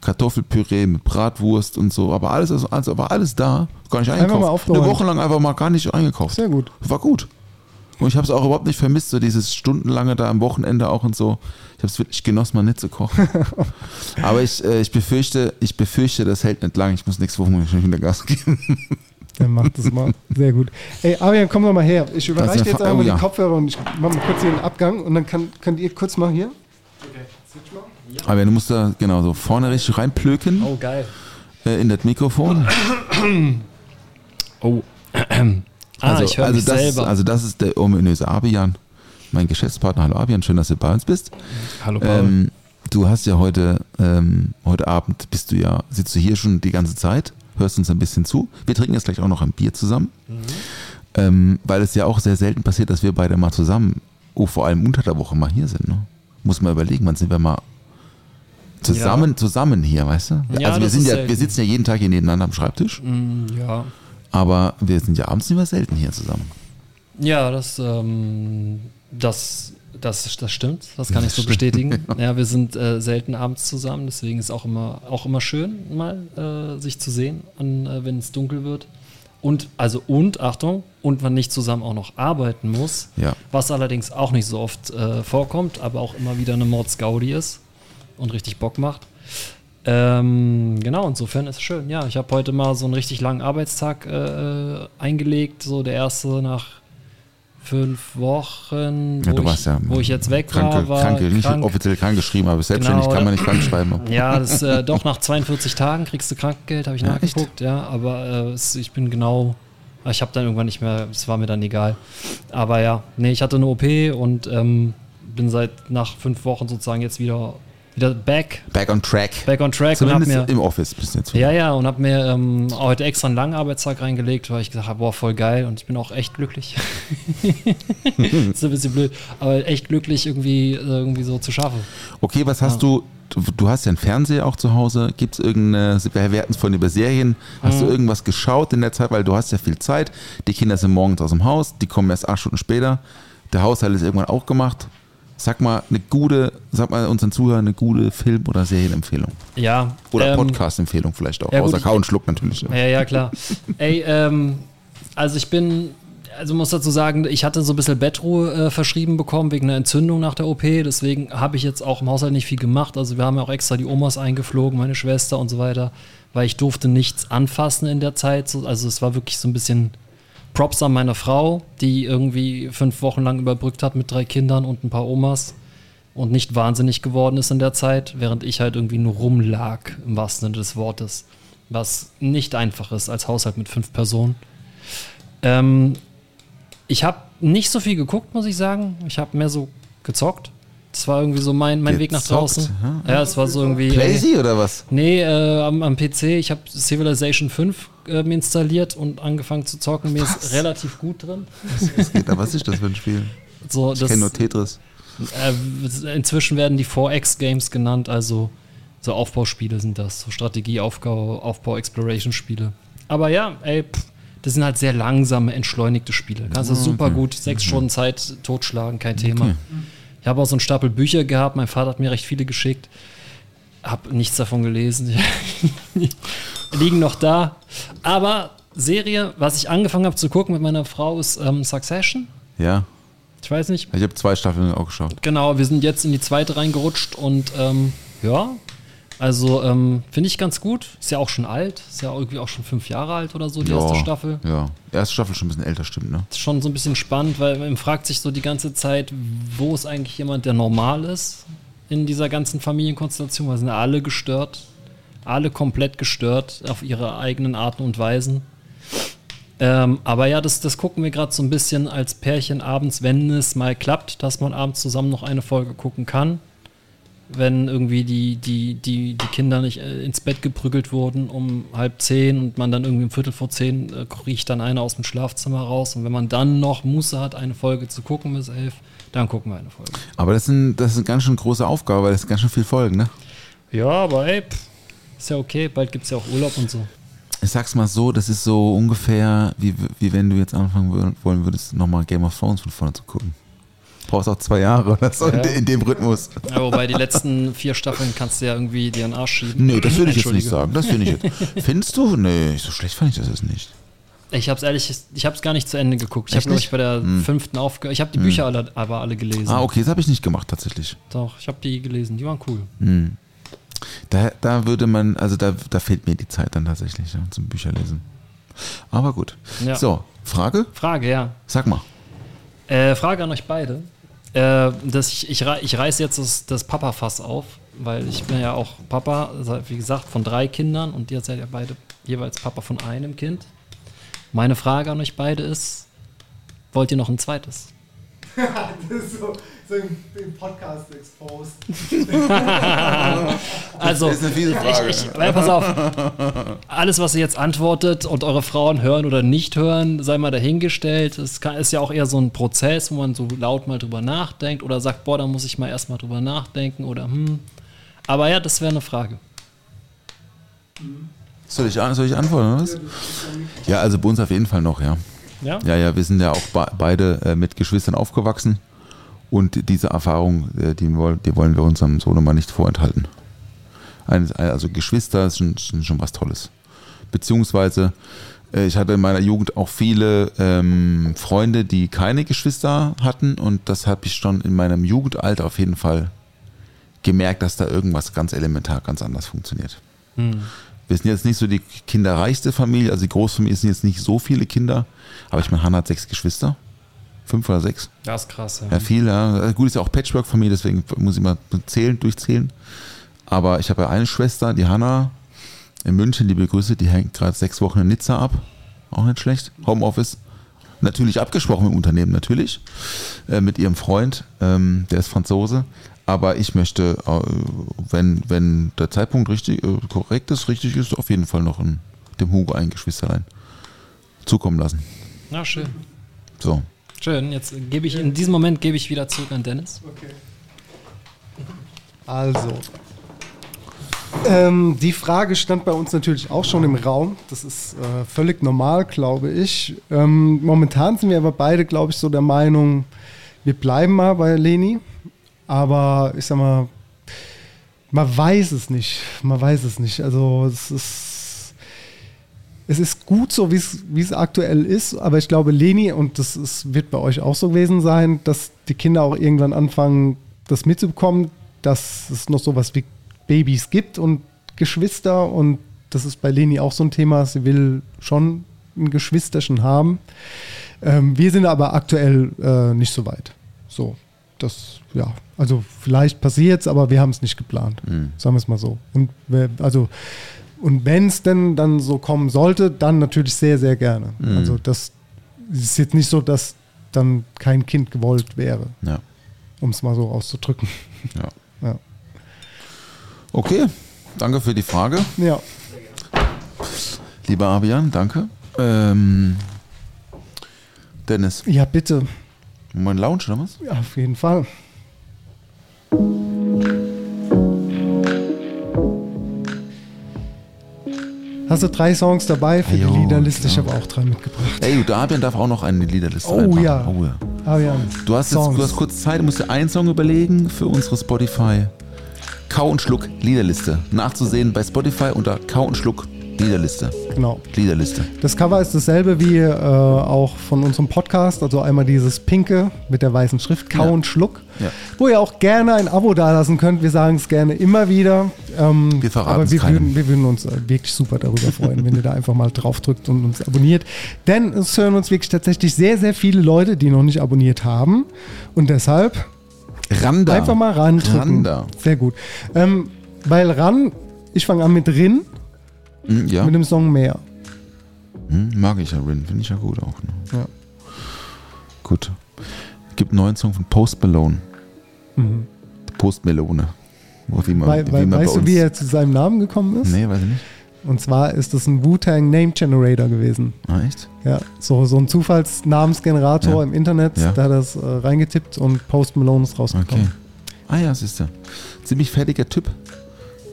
Kartoffelpüree mit Bratwurst und so, aber alles, also, also war alles da, gar nicht eingekauft. Eine. Woche lang einfach mal gar nicht eingekauft. Sehr gut. War gut. Und ich habe es auch überhaupt nicht vermisst, so dieses stundenlange da am Wochenende auch und so. Ich habe es wirklich genossen, mal nicht zu kochen. (laughs) Aber ich, äh, ich befürchte, ich befürchte, das hält nicht lang. Ich muss nächste Woche mal schon wieder Gas geben. (laughs) Dann macht das mal. Sehr gut. Ey, Avian, komm doch mal her. Ich überreiche dir ja jetzt einmal oh, ja. die Kopfhörer und ich mache mal kurz hier den Abgang und dann kann, könnt ihr kurz mal hier. Aber du musst da genau so vorne richtig reinplöken Oh, geil. äh, in das Mikrofon. (coughs) Oh. Ah, also, ich höre also mich das, selber. Also das ist der ominöse Abian, mein Geschäftspartner. Hallo Abian, schön, dass du bei uns bist. Hallo Paul. Ähm, du hast ja heute, ähm, heute Abend bist du ja, sitzt du hier schon die ganze Zeit, hörst uns ein bisschen zu. Wir trinken jetzt gleich auch noch ein Bier zusammen, ähm, weil es ja auch sehr selten passiert, dass wir beide mal zusammen, oh, vor allem unter der Woche mal hier sind. Ne? Muss man überlegen, wann sind wir mal zusammen, zusammen hier, weißt du? Ja, also wir sind ja, selten. wir sitzen ja jeden Tag hier nebeneinander am Schreibtisch, Mm, ja. Aber wir sind ja abends nicht mehr selten hier zusammen. Ja, das, ähm, das, das, das stimmt. Das kann ich so bestätigen. (laughs) Ja, wir sind äh, selten abends zusammen, deswegen ist auch immer, auch immer schön, mal äh, sich zu sehen, an, äh, wenn es dunkel wird. Und, also, und, Achtung, und man nicht zusammen auch noch arbeiten muss, Ja. was allerdings auch nicht so oft äh, vorkommt, aber auch immer wieder eine Mordsgaudi ist und richtig Bock macht. Ähm, genau, insofern ist es schön. Ja, ich habe heute mal so einen richtig langen Arbeitstag äh, eingelegt, so der erste nach fünf Wochen, Ja, wo, du ich, ja wo ich jetzt weg kranke, war. war kranke, nicht krank. offiziell krank geschrieben, aber selbstständig Genau, kann man nicht krank schreiben. (clears throat) Ja, das äh, doch nach 42 Tagen kriegst du Krankengeld, habe ich Ja, nachgeguckt, ja, aber äh, ich bin genau, ich habe dann irgendwann nicht mehr, es war mir dann egal. Aber ja, nee, ich hatte eine OP und ähm, bin seit nach fünf Wochen sozusagen jetzt wieder wieder back, Back on track. back on track und hab Zumindest mir im Office bist du jetzt. ja, ja, und habe mir ähm, heute extra einen langen Arbeitstag reingelegt, weil ich gesagt habe, boah, voll geil und ich bin auch echt glücklich. (laughs) ist ein bisschen blöd, aber echt glücklich irgendwie, äh, irgendwie so zu schaffen. Okay, was hast du, du, du hast ja einen Fernseher auch zu Hause, gibt es irgendeine, wir hatten es vorhin über Serien, hast Mhm. du irgendwas geschaut in der Zeit, weil du hast ja viel Zeit, die Kinder sind morgens aus dem Haus, die kommen erst acht Stunden später, der Haushalt ist irgendwann auch gemacht. Sag mal eine gute, sag mal unseren Zuhörern eine gute Film- oder Serienempfehlung. Ja. Oder ähm, Podcast-Empfehlung vielleicht auch. ja, Außer Kau und Schluck natürlich. Ja, ja, klar. Ey, ähm, also ich bin, also muss dazu sagen, ich hatte so ein bisschen Bettruhe äh, verschrieben bekommen wegen einer Entzündung nach der OP. Deswegen habe ich jetzt auch im Haushalt nicht viel gemacht. Also wir haben ja auch extra die Omas eingeflogen, meine Schwester und so weiter, weil ich durfte nichts anfassen in der Zeit. So, Also es war wirklich so ein bisschen Props an meine Frau, die irgendwie fünf Wochen lang überbrückt hat mit drei Kindern und ein paar Omas und nicht wahnsinnig geworden ist in der Zeit, während ich halt irgendwie nur rumlag, im wahrsten Sinne des Wortes. Was nicht einfach ist als Haushalt mit fünf Personen. Ähm, ich habe nicht so viel geguckt, muss ich sagen. Ich habe mehr so gezockt. Das war irgendwie so mein, mein Weg nach draußen. ja. Ja, es war so irgendwie. Playsy oder was? Nee, äh, am, am PC. Ich habe Civilization 5 äh, mir installiert und angefangen zu zocken. Mir ist relativ gut drin. Was geht da? Was ist das für ein Spiel? So, Ich kenne nur Tetris. äh, inzwischen werden die 4X-Games genannt, also so Aufbauspiele sind das, so Strategie, Aufbau, Aufbau Exploration-Spiele. Aber ja, ey, pff, das sind halt sehr langsame, entschleunigte Spiele. Kannst du super gut sechs Stunden Zeit totschlagen, kein Thema. Ich habe auch so einen Stapel Bücher gehabt, mein Vater hat mir recht viele geschickt. Hab nichts davon gelesen. (laughs) Liegen noch da. Aber Serie, was ich angefangen habe zu gucken mit meiner Frau, ist ähm, Succession. Ja. Ich weiß nicht, Ich habe zwei Staffeln auch geschaut. Genau, wir sind jetzt in die zweite reingerutscht und ähm, ja, also ähm, finde ich ganz gut. Ist ja auch schon alt, ist ja irgendwie auch schon fünf Jahre alt oder so, die erste Staffel. Ja. Erste Staffel schon ein bisschen älter, stimmt, ne? Ist schon so ein bisschen spannend, weil man fragt sich so die ganze Zeit, wo ist eigentlich jemand, der normal ist in dieser ganzen Familienkonstellation, weil sind ja alle gestört. Alle komplett gestört auf ihre eigenen Arten und Weisen. Ähm, aber ja, das, das gucken wir gerade so ein bisschen als Pärchen abends, wenn es mal klappt, dass man abends zusammen noch eine Folge gucken kann. Wenn irgendwie die, die, die, die Kinder nicht äh, ins Bett geprügelt wurden um halb zehn und man dann irgendwie um Viertel vor zehn äh, riecht dann einer aus dem Schlafzimmer raus. Und wenn man dann noch Muße hat, eine Folge zu gucken bis elf, dann gucken wir eine Folge. Aber das ist, ein, das ist eine ganz schön große Aufgabe, weil das sind ganz schön viele Folgen, ne? Ja, aber ey, pff, ist ja okay, bald gibt es ja auch Urlaub und so. Ich sag's mal so, das ist so ungefähr, wie, wie wenn du jetzt anfangen wollen würdest, nochmal Game of Thrones von vorne zu gucken. Brauchst auch zwei Jahre oder so in, Ja. in dem Rhythmus. Ja, wobei die letzten vier Staffeln kannst du ja irgendwie dir einen Arsch schieben. Nee, das würde ich jetzt nicht sagen. Das finde ich jetzt. Findest du? Nee, so schlecht fand ich das jetzt nicht. Ich habe es ehrlich, ich habe es gar nicht zu Ende geguckt. Ich habe glaube ich bei der Hm. fünften aufgehört. Ich habe die Bücher alle, aber alle gelesen. Ah, okay, das habe ich nicht gemacht tatsächlich. Doch, ich habe die gelesen. Die waren cool. Hm. Da, da würde man, also da, da fehlt mir die Zeit dann tatsächlich ja, zum Bücherlesen. Aber gut. Ja. So, Frage? Frage, ja. Sag mal. Äh, Frage an euch beide. Äh, dass ich, ich, ich reiße jetzt das, das Papa-Fass auf, weil ich bin ja auch Papa, wie gesagt, von drei Kindern und ihr seid ja beide jeweils Papa von einem Kind. Meine Frage an euch beide ist: Wollt ihr noch ein zweites? (laughs) das ist so, so im, im Podcast exposed. (laughs) Also, Das ist eine fiese Frage. Ich, ich, weil, pass auf. Alles, was ihr jetzt antwortet und eure Frauen hören oder nicht hören, sei mal dahingestellt. Es kann, ist ja auch eher so ein Prozess, wo man so laut mal drüber nachdenkt oder sagt, boah, da muss ich mal erstmal drüber nachdenken oder hm. Aber ja, das wäre eine Frage. Soll ich, an- soll ich antworten, oder was? Ja, also bei uns auf jeden Fall noch, ja. Ja? Ja, ja, wir sind ja auch be beide äh, mit Geschwistern aufgewachsen. Und diese Erfahrung, äh, die, woll- die wollen wir unserem Sohnemann nicht vorenthalten. Eines- Also Geschwister sind, schon was Tolles. Beziehungsweise, äh, ich hatte in meiner Jugend auch viele ähm, Freunde, die keine Geschwister hatten. Und das habe ich schon in meinem Jugendalter auf jeden Fall gemerkt, dass da irgendwas ganz elementar ganz anders funktioniert. Wir sind jetzt nicht so die kinderreichste Familie, also die Großfamilie sind jetzt nicht so viele Kinder, aber ich meine, Hannah hat sechs Geschwister. Fünf oder sechs. Das ist krass, ja. Ja, viel, ja. Gut, ist ja auch Patchwork-Familie, deswegen muss ich mal zählen, durchzählen. Aber ich habe ja eine Schwester, die Hannah in München, die begrüße, die hängt gerade sechs Wochen in Nizza ab. Auch nicht schlecht. Homeoffice. Natürlich abgesprochen im Unternehmen, natürlich. Äh, mit ihrem Freund, ähm, der ist Franzose. Aber ich möchte, äh, wenn, wenn der Zeitpunkt richtig, äh, korrekt ist, richtig ist, auf jeden Fall noch ein, dem Hugo ein Geschwisterlein zukommen lassen. Na, schön. So. Schön. Jetzt gebe ich, in diesem Moment gebe ich wieder zurück an Dennis. Also. Ähm, die Frage stand bei uns natürlich auch schon im Raum. Das ist äh, völlig normal, glaube ich. Ähm, momentan sind wir aber beide, glaube ich, so der Meinung, wir bleiben mal bei Leni. Aber ich sag mal, man weiß es nicht. Man weiß es nicht. Also es ist, es ist gut so, wie es aktuell ist. Aber ich glaube, Leni, und das ist, wird bei euch auch so gewesen sein, dass die Kinder auch irgendwann anfangen, das mitzubekommen, dass es noch sowas wie Babys gibt und Geschwister. Und das ist bei Leni auch so ein Thema. Sie will schon ein Geschwisterchen haben. Ähm, wir sind aber aktuell äh, nicht so weit. So, das, ja, also vielleicht passiert es, aber wir haben es nicht geplant. Sagen wir es mal so. Und also, und wenn es denn dann so kommen sollte, dann natürlich sehr, sehr gerne. Mhm. Also das ist jetzt nicht so, dass dann kein Kind gewollt wäre, Ja. um es mal so auszudrücken. Ja. Okay, danke für die Frage. Ja. Lieber Abian, danke. Ähm, Dennis, Ja, bitte. mein Lounge oder was? Ja, auf jeden Fall. Hast du drei Songs dabei für Jo, die Liederliste? Ich habe auch drei mitgebracht. Ey, der Abian darf auch noch eine Liederliste Oh reinpacken. ja. Oh, ja. Arian, Du hast jetzt Songs. du hast kurz Zeit, du musst dir einen Song überlegen für unsere Spotify Kau und Schluck Liederliste. Nachzusehen bei Spotify unter Kau und Schluck Liederliste. Genau. Liederliste. Das Cover ist dasselbe wie äh, auch von unserem Podcast, also einmal dieses pinke mit der weißen Schrift, Kau Ja. und Schluck, Ja. wo ihr auch gerne ein Abo dalassen könnt. Wir sagen es gerne immer wieder. Ähm, Wir verraten aber es wir würden, wir würden uns äh, wirklich super darüber freuen, wenn ihr da einfach mal drauf drückt und uns abonniert. Denn es hören uns wirklich tatsächlich sehr, sehr viele Leute, die noch nicht abonniert haben. Und deshalb Randa. Einfach mal ran drücken. Randa. Sehr gut. Ähm, weil ran ich fange an mit Rin, Hm, ja, mit dem Song Mehr. hm, mag ich ja Rin, finde ich ja gut auch. Ne? Ja. Gut. Gibt einen neuen Song von Post Malone. Post Melone. Wie man, Wei- wie man weißt du, wie er zu seinem Namen gekommen ist? Nee, weiß ich nicht. Und zwar ist das ein Wu-Tang Name Generator gewesen. Ah, echt? Ja, so, so ein Zufallsnamensgenerator Ja. im Internet, Ja. da hat er das äh, reingetippt und Post Malone ist Okay. rausgekommen. Ah ja, siehst du. Ziemlich fertiger Typ.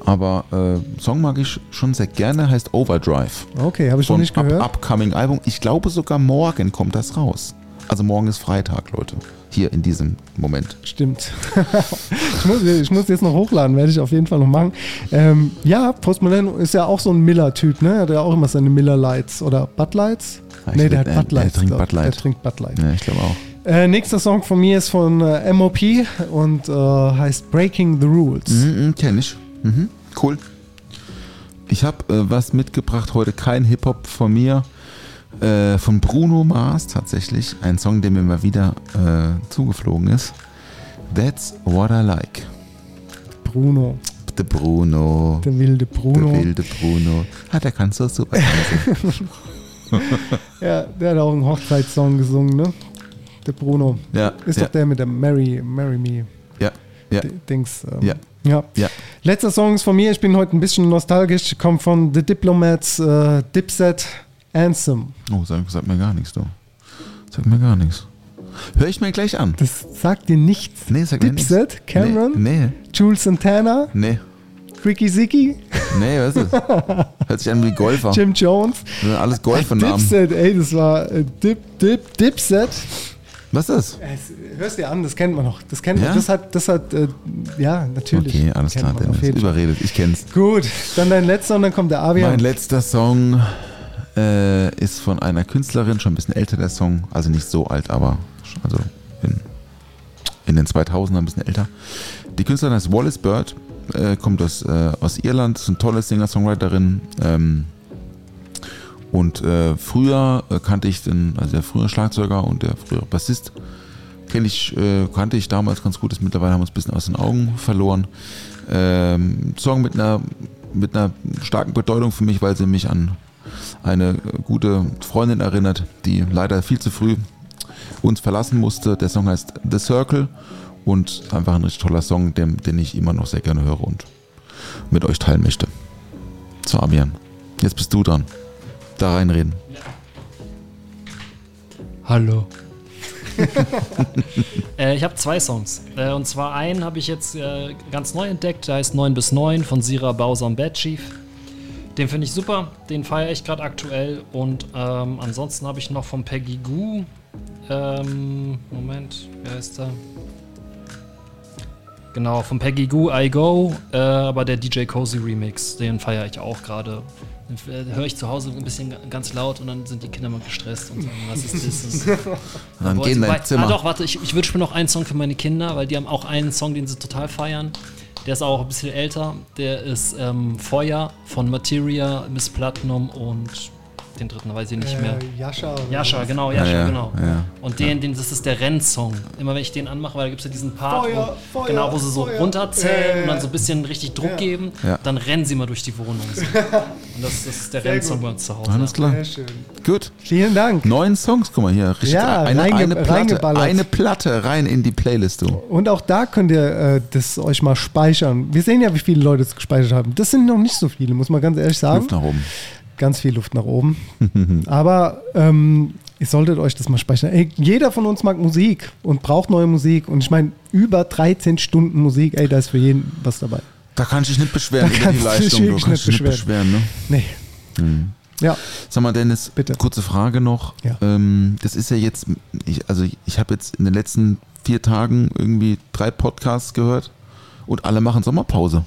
Aber äh, Song mag ich schon sehr gerne, heißt Overdrive. Okay, habe ich noch nicht up, gehört. Upcoming Album. Ich glaube sogar morgen kommt das raus. Also morgen ist Freitag, Leute. Hier in diesem Moment. Stimmt. (laughs) ich, muss, ich muss jetzt noch hochladen, werde ich auf jeden Fall noch machen. Ähm, ja, Post Malone ist ja auch so ein Miller-Typ, ne? Er hat ja auch immer seine Miller Lights oder Bud Lights. Ich nee, der hat Bud Lights. er trinkt Bud. Light. Der trinkt Bud Light. Ja, ich glaube auch. Äh, nächster Song von mir ist von äh, MOP und äh, heißt Breaking the Rules. Mhm, Kenne ich. Mhm, cool. Ich habe äh, was mitgebracht heute, kein Hip-Hop von mir, äh, von Bruno Mars tatsächlich. Ein Song, der mir mal wieder äh, zugeflogen ist. That's What I Like. Bruno, Der Bruno. der wilde Bruno. Der wilde Bruno. Ah, der kann so super tanzen. (laughs) Ja, der hat auch einen Hochzeitssong gesungen, ne? Der Bruno. ja, Ist ja, doch der mit der Marry, Marry Me ja, ja, Dings. Ähm, Ja. ja. ja. Letzter Song ist von mir. Ich bin heute ein bisschen nostalgisch. Kommt von The Diplomats, äh, Dipset, Anthem. Oh, sag, sag mir gar nichts, du. Sag mir gar nichts. Hör ich mir gleich an. Das sagt dir nichts. Nee, sag mir nichts. Dipset, Cameron, Nee, nee, Jules Santana, nee. Ricky Zicki, Nee, was ist das? (laughs) Hört sich an wie Golfer. Jim Jones. Das sind alles Golfernamen. Dipset, ey, das war äh, Dip, Dip, Dipset. Was ist das? Hörst dir an, das kennt man noch. Das kennt Ja? man. Das hat, das hat, äh, ja, natürlich. Okay, alles klar, Dennis. Überredet, ich kenn's. Gut, dann dein letzter und dann kommt der Avian. Mein letzter Song äh, ist von einer Künstlerin, schon ein bisschen älter der Song. Also nicht so alt, aber also in, in den 2000ern ein bisschen älter. Die Künstlerin heißt Wallace Bird, äh, kommt aus, äh, aus Irland, ist eine tolle Singer-Songwriterin. Ähm, und äh, früher äh, kannte ich den, also der frühere Schlagzeuger und der frühere Bassist, kenne ich, äh, kannte ich damals ganz gut, ist mittlerweile haben wir uns ein bisschen aus den Augen verloren. Ähm, Song mit einer, mit einer starken Bedeutung für mich, weil sie mich an eine gute Freundin erinnert, die leider viel zu früh uns verlassen musste. Der Song heißt The Circle und einfach ein richtig toller Song, den, den ich immer noch sehr gerne höre und mit euch teilen möchte. So, Amian, jetzt bist du dran. Da reinreden. Hallo. (laughs) äh, ich habe zwei Songs. Äh, und zwar einen habe ich jetzt äh, ganz neu entdeckt. Der heißt 9 bis 9 von Sira Bowser und Bad Chief. Den finde ich super. Den feiere ich gerade aktuell. Und ähm, ansonsten habe ich noch von Peggy Goo. Ähm, Moment, wer ist da? Genau, von Peggy Goo I Go. Äh, aber der DJ Cozy Remix, den feiere ich auch gerade. Den äh, höre ich zu Hause ein bisschen ganz laut und dann sind die Kinder mal gestresst und sagen, was ist das? Und (laughs) dann Boah, geh in wobei- dein Zimmer. Ah, doch, warte, ich, ich wünsche mir noch einen Song für meine Kinder, weil die haben auch einen Song, den sie total feiern. Der ist auch ein bisschen älter. Der ist ähm, Feuer von Materia, Miss Platinum und den dritten weiß ich nicht mehr. Äh, Jascha. Jascha, genau, Jascha, ja, genau. ja, und den, den, das ist der Rennsong. Immer wenn ich den anmache, weil da gibt es ja diesen Part, Feuer, wo, Feuer, genau, wo sie so Feuer. runterzählen Ja, ja, und dann ja. so ein bisschen richtig Druck Ja. geben, Ja. dann rennen sie mal durch die Wohnung. (laughs) So. Und das, das ist der Rennsong bei uns zu Hause. Alles klar. Sehr schön. Gut. Vielen Dank. Neun Songs, guck mal hier. Richtig, Ja, eine, reinge- eine, Platte, eine Platte rein in die Playlist, du. Und auch da könnt ihr äh, das euch mal speichern. Wir sehen ja, wie viele Leute es gespeichert haben. Das sind noch nicht so viele, muss man ganz ehrlich sagen. Luft nach oben. Ganz viel Luft nach oben. (laughs) Aber ähm, ihr solltet euch das mal speichern. Ey, jeder von uns mag Musik und braucht neue Musik. Und ich meine, über 13 Stunden Musik, ey, da ist für jeden was dabei. Da kannst du dich nicht beschweren Da über die Leistung. Du kannst dich nicht beschweren, ne? Nee. Ja, Sag mal, Dennis, Bitte. kurze Frage noch. Ja. Ähm, das ist ja jetzt, ich, also ich habe jetzt in den letzten vier Tagen irgendwie drei Podcasts gehört und alle machen Sommerpause.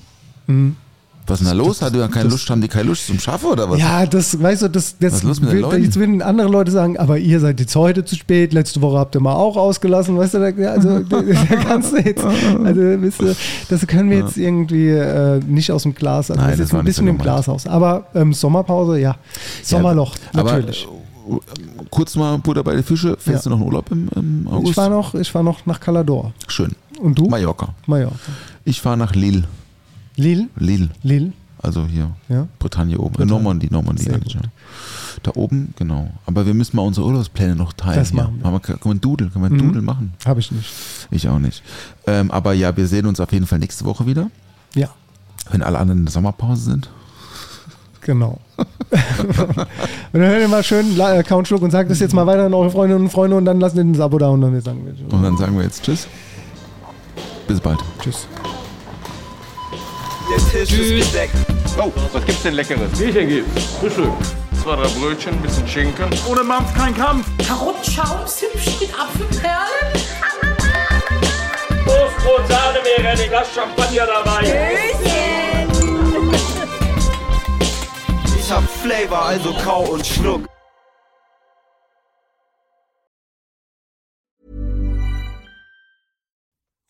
Was ist denn da los? Hat ja keine das- Lust, haben die keine Lust zum Schaffen oder was? ja, das, weißt du, das, das Was will- jetzt würden andere Leute sagen, aber ihr seid jetzt heute zu spät, letzte Woche habt ihr mal auch ausgelassen, weißt du, da, ja, also da (laughs) kannst du jetzt, also wisst ihr, das können wir jetzt irgendwie äh, nicht aus dem Glas, also Nein, das das ist war ein nicht so bisschen im gemeint. Glas aus. Aber ähm, Sommerpause, ja, Sommerloch, Aber natürlich. äh, kurz mal Butter bei den Fische. Fährst Ja. du noch in Urlaub im, im August? ich war noch, ich war noch nach Calador. Schön. Und du? Mallorca. Mallorca. Ich fahre nach Lille. Lille, Lille. Lille. Also hier, Ja? Bretagne oben. Bretagne. Normandie, Normandie. Sehr meine ich, ja. Da oben, genau. Aber wir müssen mal unsere Urlaubspläne noch teilen. Das machen wir. Wir. Kann man Doodle, kann man Mhm. Doodle machen? Habe ich nicht. Ich auch nicht. Ähm, aber ja, wir sehen uns auf jeden Fall nächste Woche wieder, Ja, wenn alle anderen in der Sommerpause sind. genau. (laughs) und dann hört ihr mal schön äh, Count Schluck und sagt das jetzt mal weiter an eure Freundinnen und Freunde und dann lasst ihr ein Abo da und dann sagen wir Und dann sagen wir jetzt Tschüss. Bis bald. Tschüss. Tisch ist gedeckt. Oh, was gibt's denn Leckeres? Bierchen gibt's. Frühstück. Zwei, drei Brötchen, bisschen Schinken. Ohne Mampf kein Kampf. Karottenschaum, Zimtchen mit Apfelperlen. Toastbrot, Sahne, Meerrettich, Glas Champagner dabei. Ich hab Flavor, also kau und schluck.